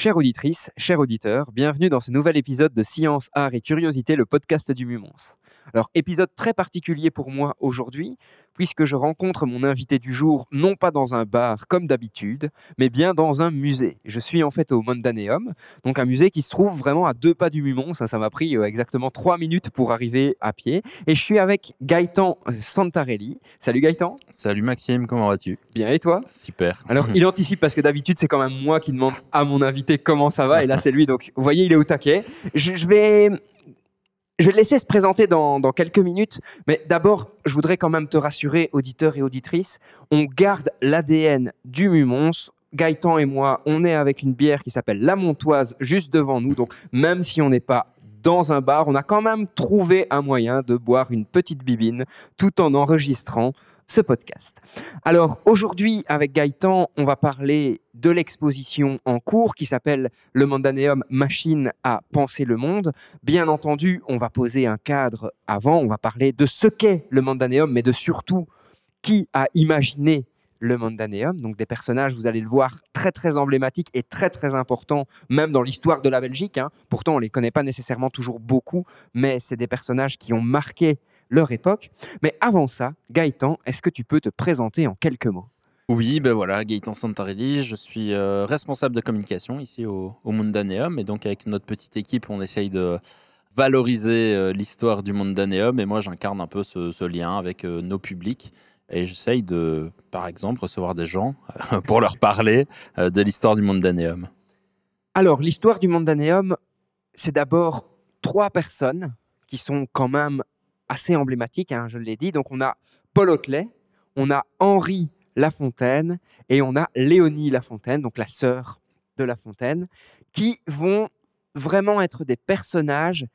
Chère auditrice, cher auditeur, bienvenue dans ce nouvel épisode de Science, Art et Curiosité, le podcast du Mumons. Alors, épisode très particulier pour moi aujourd'hui, puisque je rencontre mon invité du jour non pas dans un bar comme d'habitude, mais bien dans un musée. Je suis en fait au Mondaneum, donc un musée qui se trouve vraiment à deux pas du Mumons. Ça, ça m'a pris euh, exactement trois minutes pour arriver à pied. Et je suis avec Gaëtan euh, Santarelli. Salut Gaëtan. Salut Maxime, comment vas-tu? Bien et toi? Super. Alors, il anticipe parce que d'habitude, c'est quand même moi qui demande à mon invité comment ça va, et là, c'est lui. Donc, vous voyez, il est au taquet. Je, vais je vais le laisser se présenter dans, dans quelques minutes, mais d'abord, je voudrais quand même te rassurer, auditeurs et auditrices, on garde l'ADN du Mumons. Gaëtan et moi, on est avec une bière qui s'appelle La Montoise juste devant nous, donc même si on n'est pas dans un bar, on a quand même trouvé un moyen de boire une petite bibine tout en enregistrant ce podcast. Alors aujourd'hui, avec Gaëtan, on va parler de l'exposition en cours qui s'appelle Le Mandaneum Machine à penser le monde. Bien entendu, on va poser un cadre avant, on va parler de ce qu'est le Mandaneum, mais de surtout qui a imaginé le Mandaneum, donc des personnages, vous allez le voir, très très emblématiques et très très importants, même dans l'histoire de la Belgique. Hein. Pourtant, on les connaît pas nécessairement toujours beaucoup, mais c'est des personnages qui ont marqué leur époque. Mais avant ça, Gaëtan, est-ce que tu peux te présenter en quelques mots? Oui, ben voilà, Gaëtan Santarelli, je suis euh, responsable de communication ici au, au et donc avec notre petite équipe, on essaye de valoriser euh, l'histoire du Mundaneum, et moi j'incarne un peu ce, ce lien avec euh, nos publics. Et j'essaye de, par exemple, recevoir des gens pour leur parler euh, de l'histoire du Mondaneum. Alors, l'histoire du Mondaneum, c'est d'abord trois personnes qui sont quand même assez emblématiques, hein, je l'ai dit. Donc, on a Paul Hotelet, on a Henri Lafontaine et on a Léonie Lafontaine, donc la sœur de Lafontaine, qui vont vraiment être des personnages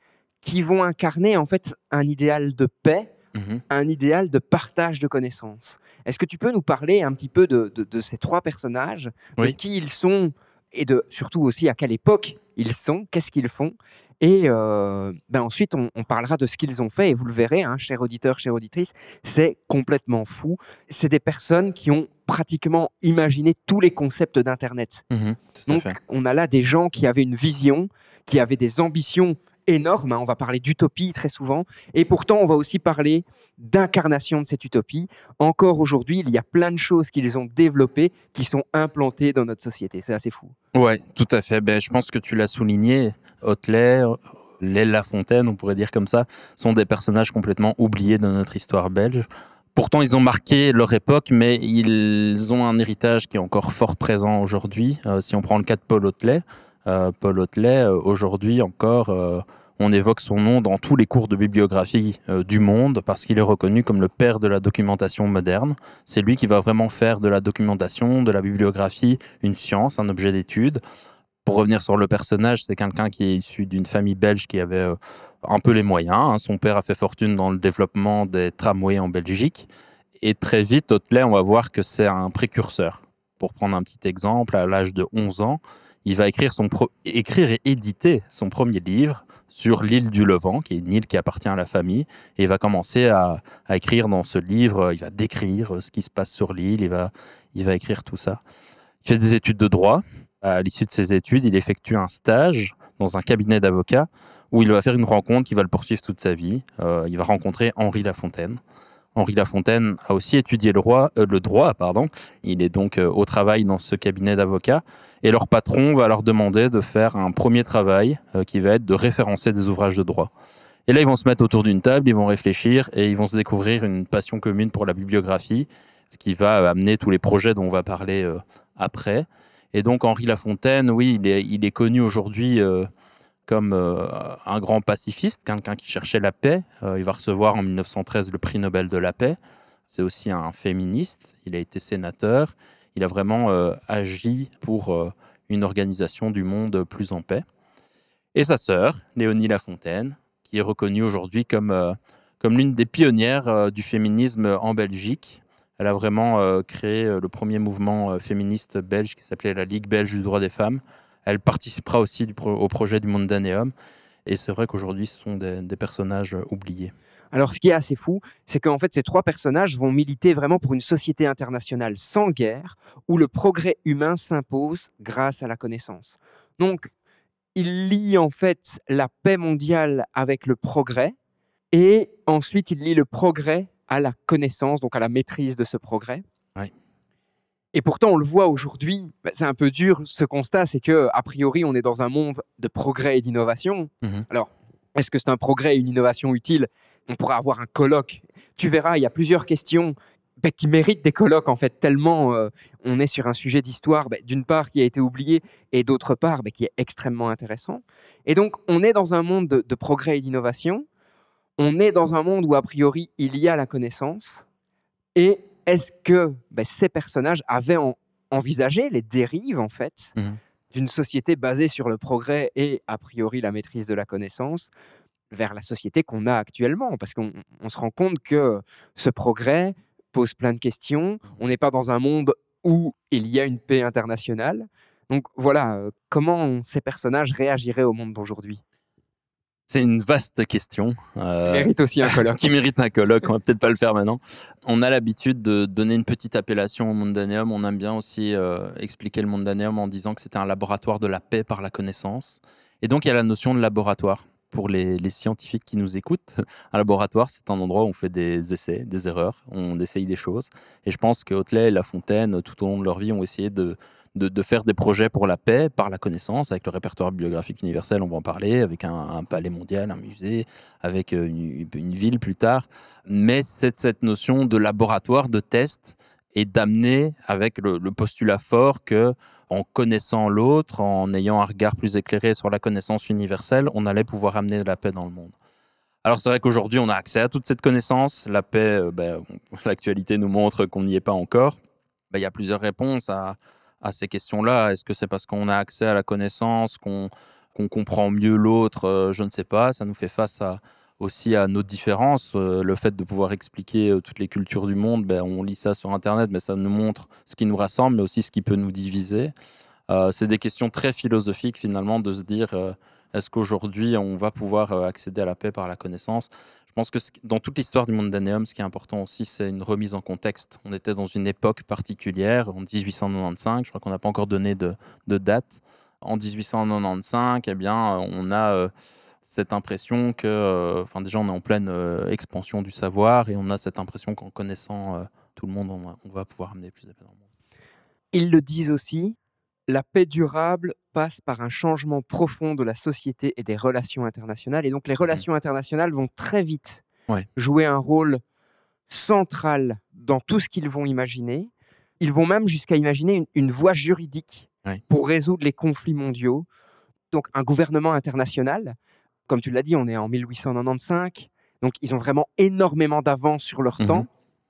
qui vont incarner en fait un idéal de paix, Mhm. un idéal de partage de connaissances. Est-ce que tu peux nous parler un petit peu de, de- de ces trois personnages, de qui ils sont et de surtout aussi à quelle époque ils sont, qu'est-ce qu'ils font et euh, ben ensuite on, on parlera de ce qu'ils ont fait et vous le verrez, hein, chers auditeurs, chères auditrices, c'est complètement fou. C'est des personnes qui ont pratiquement imaginé tous les concepts d'Internet. Mhm, Donc, on a là des gens qui avaient une vision, qui avaient des ambitions énormes. hein. On va parler d'utopie très souvent. Et pourtant, on va aussi parler d'incarnation de cette utopie. Encore aujourd'hui, il y a plein de choses qu'ils ont développées qui sont implantées dans notre société. C'est assez fou. Ouais, tout à fait. Ben, je pense que tu l'as souligné. Hotelet, les Lafontaine, on pourrait dire comme ça, sont des personnages complètement oubliés de notre histoire belge. Pourtant, ils ont marqué leur époque, mais ils ont un héritage qui est encore fort présent aujourd'hui. Euh, si on prend le cas de Paul Hotelet, Paul Hotelet, euh, aujourd'hui encore, euh, on évoque son nom dans tous les cours de bibliographie euh, du monde parce qu'il est reconnu comme le père de la documentation moderne. C'est lui qui va vraiment faire de la documentation, de la bibliographie, une science, un objet d'étude. Pour revenir sur le personnage, c'est quelqu'un qui est issu d'une famille belge qui avait euh, un peu les moyens. hein. Son père a fait fortune dans le développement des tramways en Belgique. Et très vite, Hotelet, on va voir que c'est un précurseur. Pour prendre un petit exemple, à l'âge de 11 ans, il va écrire, son pro- écrire et éditer son premier livre sur l'île du Levant, qui est une île qui appartient à la famille. Et il va commencer à, à écrire dans ce livre, il va décrire euh, ce qui se passe sur l'île, il va, il va écrire tout ça. Il fait des études de droit. À l'issue de ses études, il effectue un stage dans un cabinet d'avocats où il va faire une rencontre qui va le poursuivre toute sa vie. Euh, il va rencontrer Henri Lafontaine. Henri Lafontaine a aussi étudié le, roi, euh, le droit. Pardon. Il est donc euh, au travail dans ce cabinet d'avocats. Et leur patron va leur demander de faire un premier travail euh, qui va être de référencer des ouvrages de droit. Et là, ils vont se mettre autour d'une table, ils vont réfléchir et ils vont se découvrir une passion commune pour la bibliographie, ce qui va amener tous les projets dont on va parler après. Et donc Henri Lafontaine, oui, il est, connu aujourd'hui comme euh, un grand pacifiste, quelqu'un qui cherchait la paix. Euh, il va recevoir en 1913 le prix Nobel de la paix. C'est aussi un féministe. Il a été sénateur. Il a vraiment euh, agi pour une organisation du monde plus en paix. Et sa sœur, Léonie Lafontaine, qui est reconnue aujourd'hui comme, comme l'une des pionnières du féminisme en Belgique. Elle a vraiment créé le premier mouvement féministe belge qui s'appelait la Ligue belge du droit des femmes. Elle participera aussi au projet du Mondaneum. Et c'est vrai qu'aujourd'hui, ce sont des, des personnages euh, oubliés. Alors, ce qui est assez fou, c'est qu'en fait, ces trois personnages vont militer vraiment pour une société internationale sans guerre, où le progrès humain s'impose grâce à la connaissance. Donc, il lie en fait la paix mondiale avec le progrès, et ensuite, il lie le progrès à la connaissance, donc à la maîtrise de ce progrès. Et pourtant, on le voit aujourd'hui, bah, c'est un peu dur ce constat, c'est que a priori, on est dans un monde de progrès et d'innovation. Mhm. Alors, est-ce que c'est un progrès et une innovation utile? On pourra avoir un colloque. Tu verras, il y a plusieurs questions bah, qui méritent des colloques, en fait, tellement euh, on est sur un sujet d'histoire, bah, d'une part, qui a été oublié, et d'autre part, bah, qui est extrêmement intéressant. Et donc, on est dans un monde de, de progrès et d'innovation. On est dans un monde où, a priori, il y a la connaissance. Et est-ce que bah, ces personnages avaient en- envisagé les dérives, en fait, Mhm. d'une société basée sur le progrès et, a priori, la maîtrise de la connaissance vers la société qu'on a actuellement? Parce qu'on on se rend compte que ce progrès pose plein de questions. On n'est pas dans un monde où il y a une paix internationale. Donc voilà, euh, comment ces personnages réagiraient au monde d'aujourd'hui? C'est une vaste question. euh, Mérite aussi un colloque. qui mérite un colloque. On va peut-être pas le faire maintenant. On a l'habitude de donner une petite appellation au Mondaneum. On aime bien aussi euh, expliquer le Mondaneum en disant que c'était un laboratoire de la paix par la connaissance. Et donc il y a la notion de laboratoire. Pour les, les scientifiques qui nous écoutent, un laboratoire, c'est un endroit où on fait des essais, des erreurs, on essaye des choses. Et je pense que Hotelet et La Fontaine, tout au long de leur vie, ont essayé de, de, faire des projets pour la paix par la connaissance, avec le répertoire bibliographique universel, on va en parler, avec un, palais mondial, un musée, avec euh, une, une ville plus tard. Mais c'est cette notion de laboratoire, de test, et d'amener avec le, postulat fort que, en connaissant l'autre, en ayant un regard plus éclairé sur la connaissance universelle, on allait pouvoir amener de la paix dans le monde. Alors c'est vrai qu'aujourd'hui on a accès à toute cette connaissance. La paix, euh, ben, l'actualité nous montre qu'on n'y est pas encore. Ben, Il y a plusieurs réponses à, ces questions-là. Est-ce que c'est parce qu'on a accès à la connaissance, qu'on qu'on comprend mieux l'autre Euh, Je ne sais pas. Ça nous fait face à, aussi à nos différences. Euh, le fait de pouvoir expliquer euh, toutes les cultures du monde, ben, on lit ça sur Internet, mais ça nous montre ce qui nous rassemble, mais aussi ce qui peut nous diviser. Euh, c'est des questions très philosophiques finalement de se dire est-ce qu'aujourd'hui on va pouvoir accéder à la paix par la connaissance? Je pense que dans toute l'histoire du Mondaneum, ce qui est important aussi, c'est une remise en contexte. On était dans une époque particulière, en 1895, je crois qu'on n'a pas encore donné de, de date. En 1895, eh bien, on a cette impression que, euh, enfin déjà, on est en pleine euh, expansion du savoir et on a cette impression qu'en connaissant euh, tout le monde, on va, on va pouvoir amener plus de paix dans le monde. Ils le disent aussi, la paix durable passe par un changement profond de la société et des relations internationales. Et donc les relations internationales vont très vite Ouais. jouer un rôle central dans tout ce qu'ils vont imaginer. Ils vont même jusqu'à imaginer une, une voie juridique Ouais. pour résoudre les conflits mondiaux. Donc un gouvernement international, comme tu l'as dit, on est en 1895. Donc ils ont vraiment énormément d'avance sur leur Mhm. temps.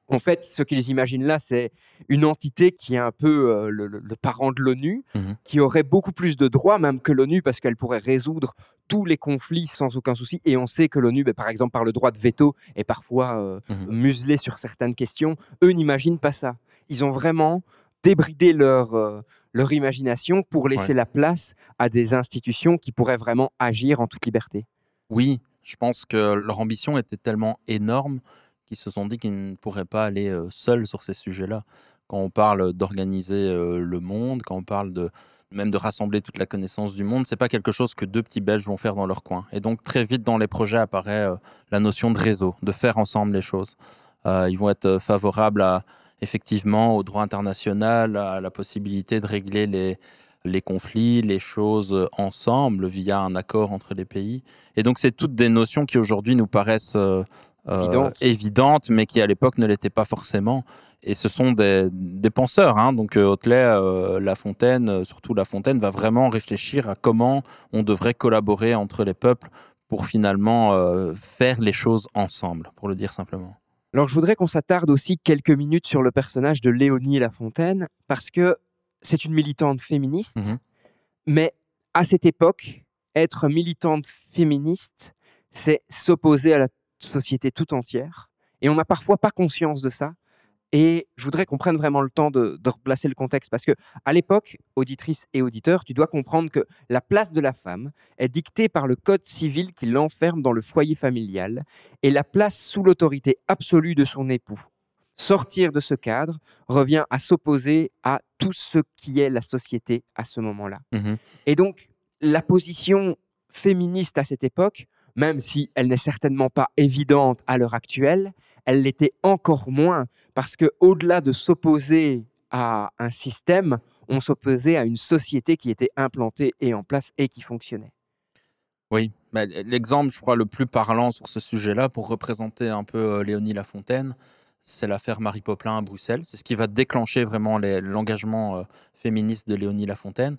En fait, ce qu'ils imaginent là, c'est une entité qui est un peu euh, le, parent de l'ONU, Mhm. qui aurait beaucoup plus de droits même que l'ONU parce qu'elle pourrait résoudre tous les conflits sans aucun souci. Et on sait que l'ONU, ben, par exemple, par le droit de veto, est parfois euh, Mhm. muselée sur certaines questions. Eux n'imaginent pas ça. Ils ont vraiment débridé leur, euh, leur imagination pour laisser la place à des institutions qui pourraient vraiment agir en toute liberté. Oui, je pense que leur ambition était tellement énorme qu'ils se sont dit qu'ils ne pourraient pas aller euh, seuls sur ces sujets-là. Quand on parle d'organiser euh, le monde, quand on parle de même de rassembler toute la connaissance du monde, c'est pas quelque chose que deux petits Belges vont faire dans leur coin. Et donc très vite dans les projets apparaît euh, la notion de réseau, de faire ensemble les choses. Euh, ils vont être euh, favorables à effectivement au droit international, à la possibilité de régler les les conflits, les choses euh, ensemble via un accord entre les pays. Et donc, c'est toutes des notions qui aujourd'hui nous paraissent euh, euh, Évidentes. mais qui à l'époque ne l'étaient pas forcément. Et ce sont des, des penseurs. Hein. Donc, Hotelet, euh, La Fontaine, surtout La Fontaine, va vraiment réfléchir à comment on devrait collaborer entre les peuples pour finalement faire les choses ensemble, pour le dire simplement. Alors, je voudrais qu'on s'attarde aussi quelques minutes sur le personnage de Léonie Lafontaine, parce que c'est une militante féministe, Mhm. mais à cette époque, être militante féministe, c'est s'opposer à la société tout entière. Et on n'a parfois pas conscience de ça. Et je voudrais qu'on prenne vraiment le temps de, de replacer le contexte parce que à l'époque, auditrice et auditeur, tu dois comprendre que la place de la femme est dictée par le code civil qui l'enferme dans le foyer familial et la place sous l'autorité absolue de son époux. Sortir de ce cadre revient à s'opposer à tout ce qui est la société à ce moment-là. Mhm. Et donc, la position féministe à cette époque, même si elle n'est certainement pas évidente à l'heure actuelle, elle l'était encore moins parce que au-delà de s'opposer à un système, on s'opposait à une société qui était implantée et en place et qui fonctionnait. Oui, l'exemple, je crois, le plus parlant sur ce sujet-là, pour représenter un peu euh, Léonie Lafontaine, c'est l'affaire Marie Poplin à Bruxelles. C'est ce qui va déclencher vraiment l'engagement euh, féministe de Léonie Lafontaine.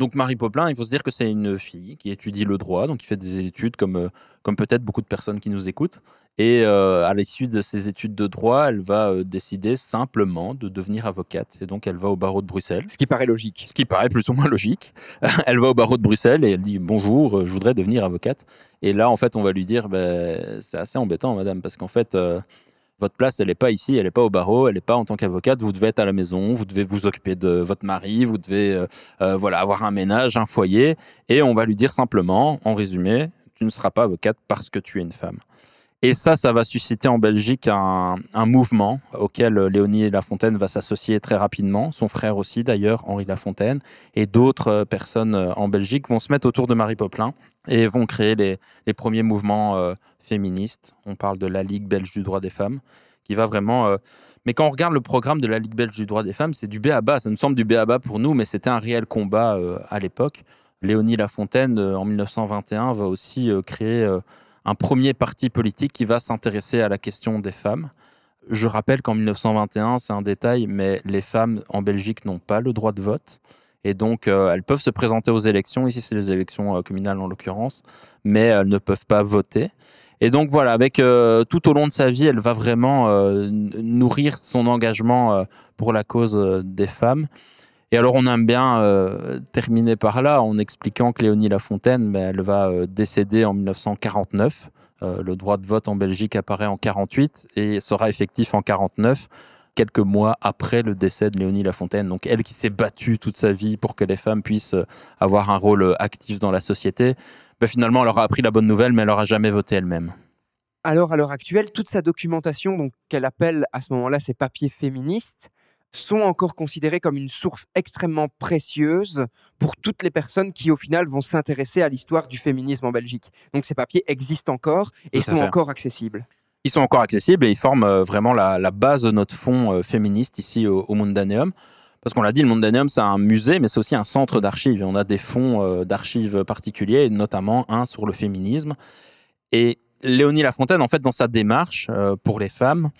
Donc Marie Poplin, il faut se dire que c'est une fille qui étudie le droit, donc qui fait des études comme, euh, comme peut-être beaucoup de personnes qui nous écoutent. Et euh, à l'issue de ses études de droit, elle va euh, décider simplement de devenir avocate. Et donc elle va au barreau de Bruxelles. Ce qui paraît logique. Ce qui paraît plus ou moins logique. elle va au barreau de Bruxelles et elle dit bonjour, je voudrais devenir avocate. Et là, en fait, on va lui dire ben, c'est assez embêtant, madame, parce qu'en fait, euh, votre place, elle n'est pas ici, elle n'est pas au barreau, elle n'est pas en tant qu'avocate. Vous devez être à la maison, vous devez vous occuper de votre mari, vous devez euh, euh, voilà avoir un ménage, un foyer. Et on va lui dire simplement, en résumé, tu ne seras pas avocate parce que tu es une femme. Et ça, ça va susciter en Belgique un, mouvement auquel euh, Léonie Lafontaine va s'associer très rapidement, son frère aussi d'ailleurs, Henri Lafontaine, et d'autres euh, personnes euh, en Belgique vont se mettre autour de Marie Poplin et vont créer les, premiers mouvements féministes. On parle de la Ligue belge du droit des femmes, qui va vraiment... Mais quand on regarde le programme de la Ligue belge du droit des femmes, c'est du B à bas. Ça nous semble du B à bas pour nous, mais c'était un réel combat à l'époque. Léonie Lafontaine, en 1921, va aussi créer un premier parti politique qui va s'intéresser à la question des femmes. Je rappelle qu'en 1921, c'est un détail, mais les femmes en Belgique n'ont pas le droit de vote. Et donc, euh, elles peuvent se présenter aux élections. Ici, c'est les élections euh, communales en l'occurrence, mais elles ne peuvent pas voter. Et donc, voilà, avec euh, tout au long de sa vie, elle va vraiment nourrir son engagement pour la cause des femmes. Et alors, on aime bien euh, terminer par là en expliquant que Léonie Lafontaine, ben, elle va euh, décéder en 1949. Euh, le droit de vote en Belgique apparaît en 48 et sera effectif en 49, quelques mois après le décès de Léonie Lafontaine. Donc, elle qui s'est battue toute sa vie pour que les femmes puissent avoir un rôle actif dans la société, ben, finalement, elle aura appris la bonne nouvelle, mais elle n'aura jamais voté elle-même. Alors, à l'heure actuelle, toute sa documentation, qu'elle appelle à ce moment-là ses papiers féministes, sont encore considérés comme une source extrêmement précieuse pour toutes les personnes qui, au final, vont s'intéresser à l'histoire du féminisme en Belgique. Donc, ces papiers existent encore et sont fait. encore accessibles. Ils sont encore accessibles et ils forment euh, vraiment la, la base de notre fonds euh, féministe ici au, au Mundaneum. Parce qu'on l'a dit, le Mundaneum, c'est un musée, mais c'est aussi un centre d'archives. Et on a des fonds euh, d'archives particuliers, notamment un sur le féminisme. Et Léonie Lafontaine, en fait, dans sa démarche pour les femmes,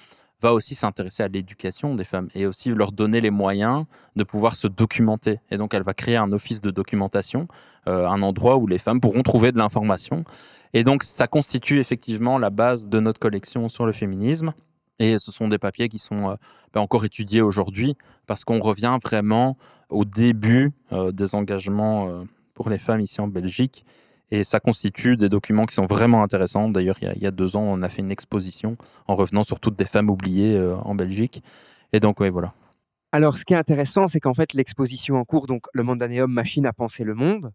va aussi s'intéresser à l'éducation des femmes et aussi leur donner les moyens de pouvoir se documenter. Et donc, elle va créer un office de documentation, euh, un endroit où les femmes pourront trouver de l'information. Et donc, ça constitue effectivement la base de notre collection sur le féminisme. Et ce sont des papiers qui sont euh, ben, encore étudiés aujourd'hui parce qu'on revient vraiment au début euh, des engagements euh, pour les femmes ici en Belgique. Et ça constitue des documents qui sont vraiment intéressants. D'ailleurs, il y a- il y, a deux ans, on a fait une exposition en revenant sur toutes des femmes oubliées euh, en Belgique. Et donc, oui, voilà. Alors, ce qui est intéressant, c'est qu'en fait, l'exposition en cours, donc le Mondanéum Machine à penser le monde,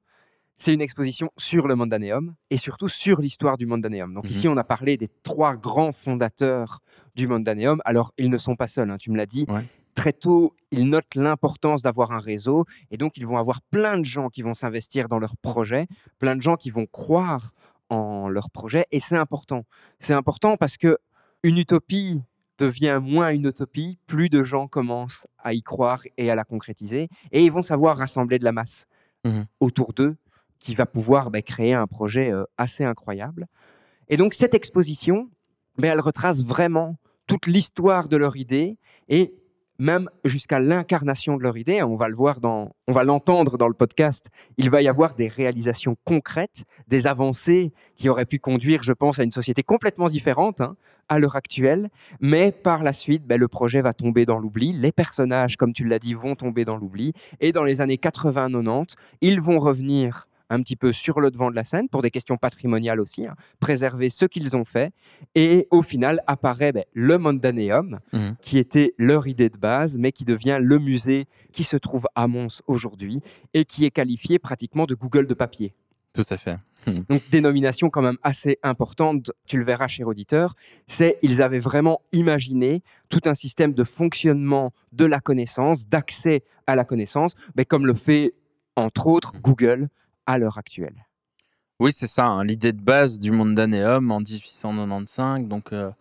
c'est une exposition sur le Mondanéum et surtout sur l'histoire du Mondanéum. Donc Mhm. ici, on a parlé des trois grands fondateurs du Mondanéum. Alors, ils ne sont pas seuls, hein, tu me l'as dit. Ouais. Très tôt, ils notent l'importance d'avoir un réseau et donc ils vont avoir plein de gens qui vont s'investir dans leur projet, plein de gens qui vont croire en leur projet et c'est important. C'est important parce que une utopie devient moins une utopie, plus de gens commencent à y croire et à la concrétiser, et ils vont savoir rassembler de la masse Mhm. autour d'eux, qui va pouvoir ben, créer un projet euh, assez incroyable. Et donc cette exposition, ben, elle retrace vraiment toute l'histoire de leur idée et même jusqu'à l'incarnation de leur idée. On va le voir dans, on va l'entendre dans le podcast. Il va y avoir des réalisations concrètes, des avancées qui auraient pu conduire, je pense, à une société complètement différente hein, à l'heure actuelle. Mais par la suite, ben, le projet va tomber dans l'oubli. Les personnages, comme tu l'as dit, vont tomber dans l'oubli. Et dans les années 80-90, ils vont revenir un petit peu sur le devant de la scène pour des questions patrimoniales aussi, hein, préserver ce qu'ils ont fait. Et au final apparaît ben, le Mondaneum, Mhm. qui était leur idée de base, mais qui devient le musée qui se trouve à Mons aujourd'hui et qui est qualifié pratiquement de Google de papier. Tout à fait. Donc dénomination quand même assez importante, tu le verras cher auditeur, c'est ils avaient vraiment imaginé tout un système de fonctionnement de la connaissance, d'accès à la connaissance, mais comme le fait entre autres Google l'heure actuelle. Oui, c'est ça. hein, L'idée de base du Mondaneum en 1895. Donc, euh,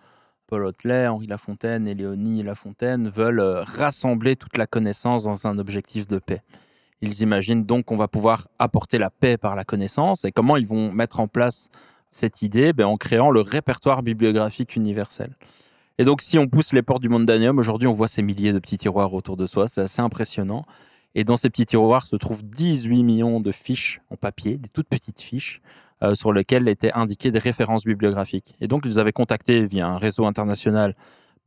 Paul Hotelet, Henri Lafontaine et Léonie Lafontaine veulent euh, rassembler toute la connaissance dans un objectif de paix. Ils imaginent donc qu'on va pouvoir apporter la paix par la connaissance. Et comment ils vont mettre en place cette idée? Ben, En créant le répertoire bibliographique universel. Et donc, si on pousse les portes du Mondaneum, aujourd'hui, on voit ces milliers de petits tiroirs autour de soi. C'est assez impressionnant. Et dans ces petits tiroirs se trouvent 18 millions de fiches en papier, des toutes petites fiches, euh, sur lesquelles étaient indiquées des références bibliographiques. Et donc, ils avaient contacté via un réseau international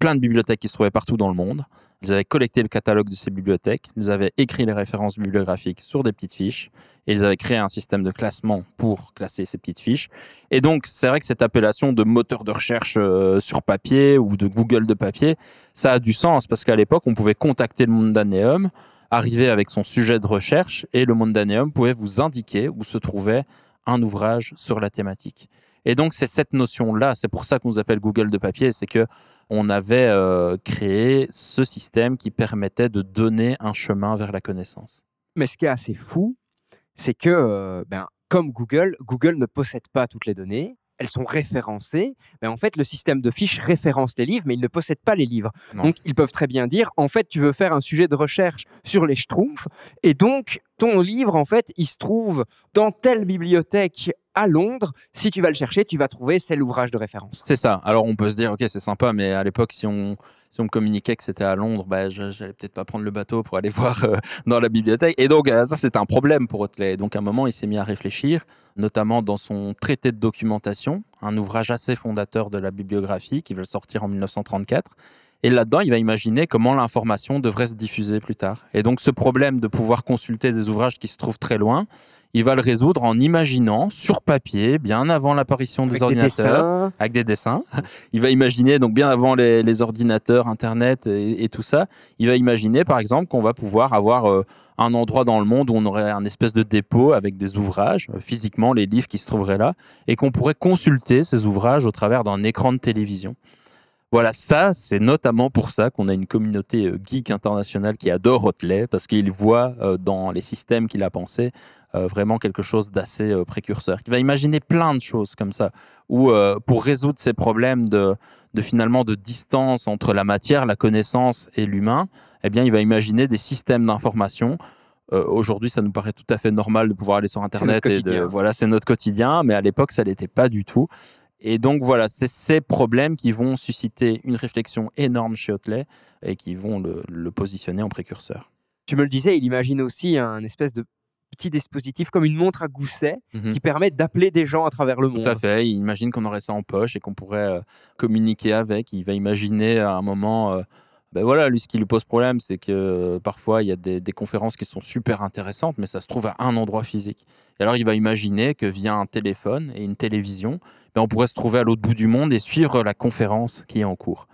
plein de bibliothèques qui se trouvaient partout dans le monde. Ils avaient collecté le catalogue de ces bibliothèques, ils avaient écrit les références bibliographiques sur des petites fiches, et ils avaient créé un système de classement pour classer ces petites fiches. Et donc, c'est vrai que cette appellation de moteur de recherche euh, sur papier ou de Google de papier, ça a du sens, parce qu'à l'époque, on pouvait contacter le Mondaneum, arriver avec son sujet de recherche, et le Mondaneum pouvait vous indiquer où se trouvait un ouvrage sur la thématique. Et donc c'est cette notion-là, c'est pour ça qu'on nous appelle Google de papier, c'est que on avait euh, créé ce système qui permettait de donner un chemin vers la connaissance. Mais ce qui est assez fou, c'est que, euh, ben, comme Google, Google ne possède pas toutes les données. Elles sont référencées, mais en fait, le système de fiches référence les livres, mais il ne possède pas les livres. Non. Donc, ils peuvent très bien dire, en fait, tu veux faire un sujet de recherche sur les schtroumpfs, et donc, ton livre, en fait, il se trouve dans telle bibliothèque à Londres. Si tu vas le chercher, tu vas trouver, c'est l'ouvrage de référence. C'est ça. Alors on peut se dire, ok, c'est sympa, mais à l'époque, si on, si on me communiquait que c'était à Londres, bah, j'allais peut-être pas prendre le bateau pour aller voir euh, dans la bibliothèque. Et donc euh, ça, c'est un problème pour Hotelet. Donc à un moment, il s'est mis à réfléchir, notamment dans son traité de documentation, un ouvrage assez fondateur de la bibliographie qui va sortir en 1934. Et là-dedans, il va imaginer comment l'information devrait se diffuser plus tard. Et donc, ce problème de pouvoir consulter des ouvrages qui se trouvent très loin, il va le résoudre en imaginant sur papier, bien avant l'apparition des ordinateurs, avec des dessins. Il va imaginer, donc bien avant les, les ordinateurs, Internet et, et tout ça, il va imaginer par exemple qu'on va pouvoir avoir euh, un endroit dans le monde où on aurait un espèce de dépôt avec des ouvrages, euh, physiquement les livres qui se trouveraient là, et qu'on pourrait consulter ces ouvrages au travers d'un écran de télévision. Voilà, ça, c'est notamment pour ça qu'on a une communauté euh, geek internationale qui adore Hotelet, parce qu'il voit euh, dans les systèmes qu'il a pensés euh, vraiment quelque chose d'assez euh, précurseur. Il va imaginer plein de choses comme ça, où euh, pour résoudre ces problèmes de, de finalement de distance entre la matière, la connaissance et l'humain, eh bien, il va imaginer des systèmes d'information. Euh, Aujourd'hui, ça nous paraît tout à fait normal de pouvoir aller sur Internet et de, voilà, c'est notre quotidien, mais à l'époque, ça l'était pas du tout. Et donc voilà, c'est ces problèmes qui vont susciter une réflexion énorme chez Hotelet et qui vont le, le positionner en précurseur. Tu me le disais, il imagine aussi un espèce de petit dispositif comme une montre à gousset Mhm. qui permet d'appeler des gens à travers le monde. Tout à fait. Il imagine qu'on aurait ça en poche et qu'on pourrait euh, communiquer avec. Il va imaginer à un moment. euh, ben voilà, lui, ce qui lui pose problème, c'est que euh, parfois, il y a des, des conférences qui sont super intéressantes, mais ça se trouve à un endroit physique. Et alors, il va imaginer que via un téléphone et une télévision, ben, on pourrait se trouver à l'autre bout du monde et suivre la conférence qui est en cours.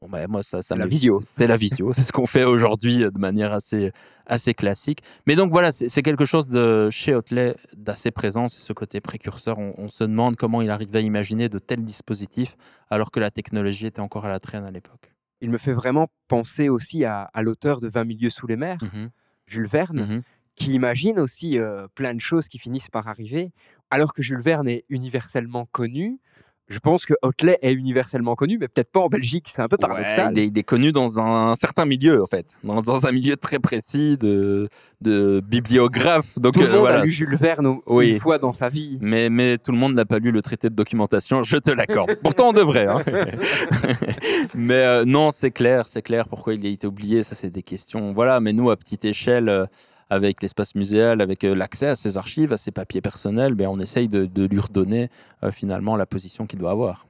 Bon, ben, moi, ça, ça La visio. C'est la visio. c'est ce qu'on fait aujourd'hui euh, de manière assez, assez classique. Mais donc voilà, c'est quelque chose de chez Hotelet d'assez présent, c'est ce côté précurseur. On, on se demande comment il arrive à imaginer de tels dispositifs alors que la technologie était encore à la traîne à l'époque. Il me fait vraiment penser aussi à, à l'auteur de 20 milieux sous les mers, Mhm, Jules Verne, mhm. qui imagine aussi euh, plein de choses qui finissent par arriver. Alors que Jules Verne est universellement connu, je pense que Hotelet est universellement connu, mais peut-être pas en Belgique, c'est un peu Ouais, paradoxal. il, est, il est connu dans un, certain milieu, en fait, dans, dans un milieu très précis de, de bibliographe. Donc Tout le euh, monde voilà. a lu Jules Verne Oui. une fois dans sa vie. Mais, mais tout le monde n'a pas lu le traité de documentation, je te l'accorde. Pourtant, on devrait. hein. mais euh, non, c'est clair, c'est clair pourquoi il a été oublié. Ça, c'est des questions. Voilà, mais nous, à petite échelle, euh, avec l'espace muséal, avec euh, l'accès à ses archives, à ses papiers personnels, ben, on essaye de, de lui redonner euh, finalement la position qu'il doit avoir.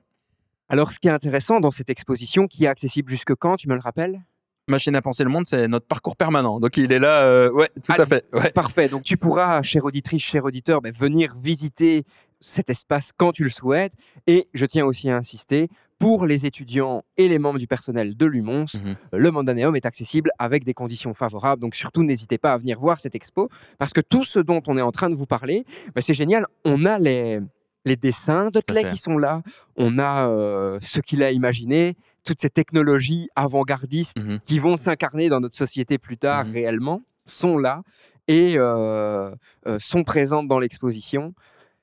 Alors, ce qui est intéressant dans cette exposition, qui est accessible jusque quand, tu me le rappelles? Machine à penser le monde, c'est notre parcours permanent. Donc il est là, euh, ouais, tout Ah, à fait. Ouais. Parfait. Donc tu pourras, chère auditrice, cher auditeur, ben, venir visiter cet espace quand tu le souhaites. Et je tiens aussi à insister, pour les étudiants et les membres du personnel de l'UMONS, Mhm. le Mandaneum est accessible avec des conditions favorables. Donc surtout, n'hésitez pas à venir voir cette expo, parce que tout ce dont on est en train de vous parler, ben, c'est génial. On a les, les dessins de Clay qui sont là, on a euh, ce qu'il a imaginé, toutes ces technologies avant-gardistes Mhm. qui vont s'incarner dans notre société plus tard Mhm. réellement, sont là et euh, euh, sont présentes dans l'exposition.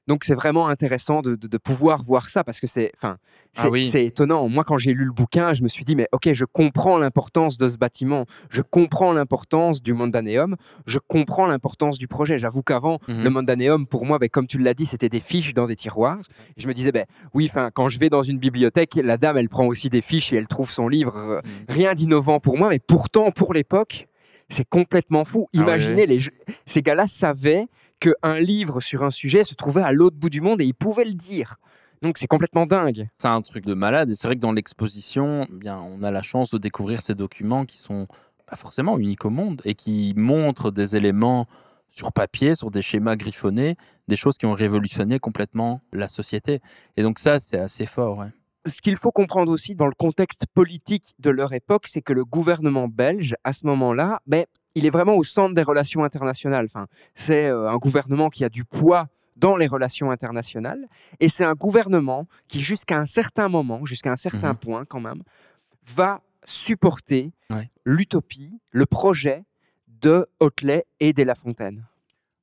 Donc c'est vraiment intéressant de, de- de pouvoir voir ça parce que c'est, enfin, Ah c'est oui. c'est étonnant. Moi, quand j'ai lu le bouquin, je me suis dit mais ok, je comprends l'importance de ce bâtiment, je comprends l'importance du Mondaneum, je comprends l'importance du projet. J'avoue qu'avant, Mhm. le Mondaneum, pour moi, ben, comme tu l'as dit, c'était des fiches dans des tiroirs. Et je me disais ben oui, enfin, quand je vais dans une bibliothèque, la dame, elle prend aussi des fiches et elle trouve son livre. Euh, Mhm. Rien d'innovant pour moi, mais pourtant pour l'époque. C'est complètement fou. Ah Imaginez, les, jeux- ces gars-là savaient qu'un livre sur un sujet se trouvait à l'autre bout du monde et ils pouvaient le dire. Donc c'est complètement dingue. C'est un truc de malade. Et c'est vrai que dans l'exposition, eh bien, on a la chance de découvrir ces documents qui sont pas forcément uniques au monde et qui montrent des éléments sur papier, sur des schémas griffonnés, des choses qui ont révolutionné complètement la société. Et donc ça, c'est assez fort. ouais. Ce qu'il faut comprendre aussi dans le contexte politique de leur époque, c'est que le gouvernement belge, à ce moment-là, ben, il est vraiment au centre des relations internationales. Enfin, c'est euh, un gouvernement qui a du poids dans les relations internationales, et c'est un gouvernement qui, jusqu'à un certain moment, jusqu'à un certain Mhm. point quand même, va supporter Ouais. l'utopie, le projet de Hotelet et des La Fontaine.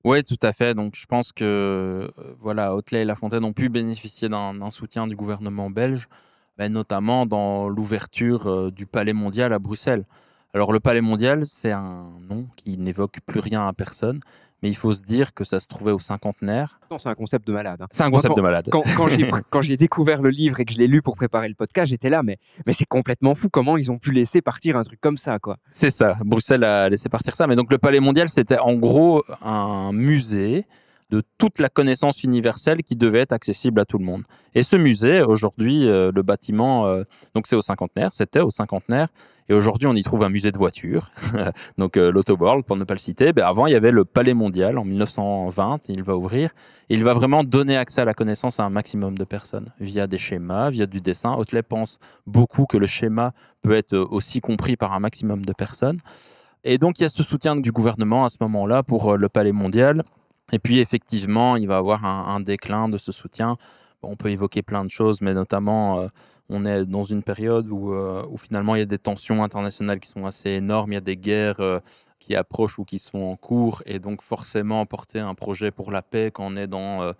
Oui, tout à fait. Donc, je pense que euh, voilà, et La Fontaine ont pu bénéficier d'un soutien du gouvernement belge, notamment dans l'ouverture euh, du Palais mondial à Bruxelles. Alors, le Palais mondial, c'est un nom qui n'évoque plus rien à personne, mais il faut se dire que ça se trouvait au cinquantenaire. Non, C'est un concept de malade. hein. C'est un Moi, concept quand- de malade. quand j'ai découvert le livre et que je l'ai lu pour préparer le podcast, j'étais là, mais, mais c'est complètement fou comment ils ont pu laisser partir un truc comme ça, quoi. C'est ça. Bruxelles a laissé partir ça. Mais donc, le Palais mondial, c'était en gros un musée de toute la connaissance universelle qui devait être accessible à tout le monde. Et ce musée, aujourd'hui, euh, le bâtiment, euh, donc c'est au cinquantenaire, c'était au cinquantenaire, et aujourd'hui on y trouve un musée de voitures, donc euh, l'Autoworld pour ne pas le citer. Ben, avant, il y avait le Palais mondial en 1920, il va ouvrir, et il va vraiment donner accès à la connaissance à un maximum de personnes via des schémas, via du dessin. Hotelet pense beaucoup que le schéma peut être euh, aussi compris par un maximum de personnes. Et donc, il y a ce soutien du gouvernement à ce moment-là pour le Palais mondial. Et puis, effectivement, il va avoir un, déclin de ce soutien. On peut évoquer plein de choses, mais notamment, euh, on est dans une période où, euh, où finalement, il y a des tensions internationales qui sont assez énormes. Il y a des guerres euh, qui approchent ou qui sont en cours. Et donc, forcément, porter un projet pour la paix quand on est dans euh,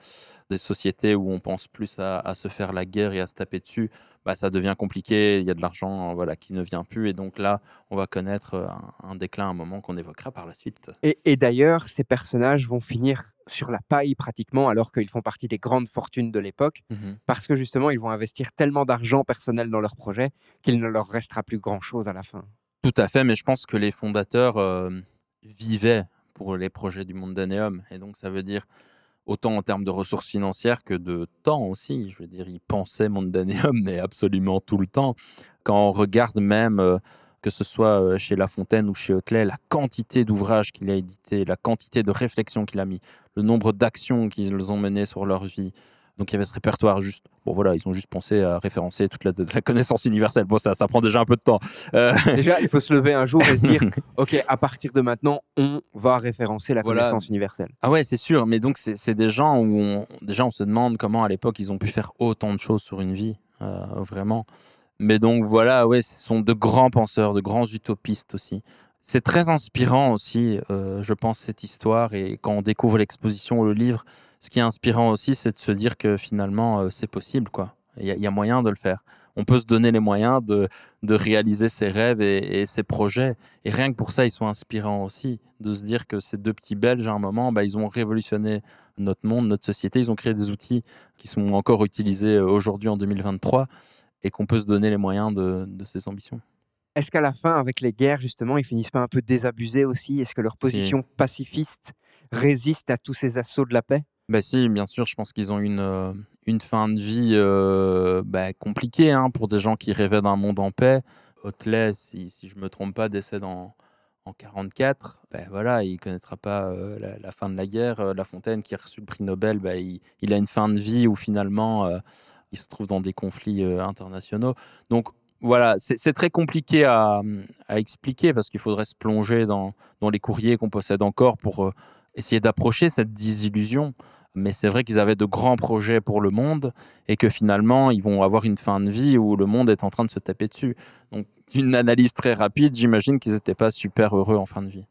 des sociétés où on pense plus à, à se faire la guerre et à se taper dessus, bah, ça devient compliqué. Il y a de l'argent euh, voilà, qui ne vient plus. Et donc là, on va connaître euh, un, un déclin à un moment qu'on évoquera par la suite. Et, et d'ailleurs, ces personnages vont finir sur la paille pratiquement, alors qu'ils font partie des grandes fortunes de l'époque, parce que justement, ils vont investir tellement d'argent personnel dans leur projet qu'il ne leur restera plus grand-chose à la fin. Tout à fait, mais je pense que les fondateurs euh, vivaient pour les projets du Mondaneum. Et donc, ça veut dire autant en termes de ressources financières que de temps aussi. Je veux dire, ils pensaient Mondaneum, mais absolument tout le temps. Quand on regarde même, euh, que ce soit euh, chez La Fontaine ou chez Hotelet, la quantité d'ouvrages qu'il a édités, la quantité de réflexions qu'il a mis, le nombre d'actions qu'ils ont menées sur leur vie. Donc il y avait ce répertoire juste. Bon voilà, ils ont juste pensé à référencer toute la, la connaissance universelle. Bon ça, ça prend déjà un peu de temps. Euh, Déjà, il faut se lever un jour et se dire, OK, à partir de maintenant, on va référencer la Voilà. connaissance universelle. Ah ouais, c'est sûr. Mais donc, c'est des gens où on, déjà on se demande comment à l'époque ils ont pu faire autant de choses sur une vie, euh, vraiment. Mais donc voilà, ouais, ce sont de grands penseurs, de grands utopistes aussi. C'est très inspirant aussi, euh, je pense, cette histoire. Et quand on découvre l'exposition ou le livre, ce qui est inspirant aussi, c'est de se dire que finalement, euh, c'est possible, quoi. Il y, y a moyen de le faire. On peut se donner les moyens de, de réaliser ses rêves et, ses projets. Et rien que pour ça, ils sont inspirants aussi. De se dire que ces deux petits Belges, à un moment, bah, ils ont révolutionné notre monde, notre société. Ils ont créé des outils qui sont encore utilisés euh, aujourd'hui en 2023 et qu'on peut se donner les moyens de, de ces ambitions. Est-ce qu'à la fin, avec les guerres, justement, ils finissent pas un peu désabusés aussi? Est-ce que leur position pacifiste résiste à tous ces assauts de la paix? Bah si, bien sûr, je pense qu'ils ont une, euh, une fin de vie euh, bah, compliquée hein, pour des gens qui rêvaient d'un monde en paix. Hotelet, si, si je me trompe pas, décède en, en 44, ben voilà, il connaîtra pas euh, la, la fin de la guerre. Euh, La Fontaine, qui a reçu le prix Nobel, ben, il, il a une fin de vie où finalement euh, il se trouve dans des conflits internationaux. Donc voilà, c'est très compliqué à, à expliquer parce qu'il faudrait se plonger dans, dans les courriers qu'on possède encore pour euh, essayer d'approcher cette désillusion. Mais c'est vrai qu'ils avaient de grands projets pour le monde et que finalement, ils vont avoir une fin de vie où le monde est en train de se taper dessus. Donc, une analyse très rapide, j'imagine qu'ils n'étaient pas super heureux en fin de vie.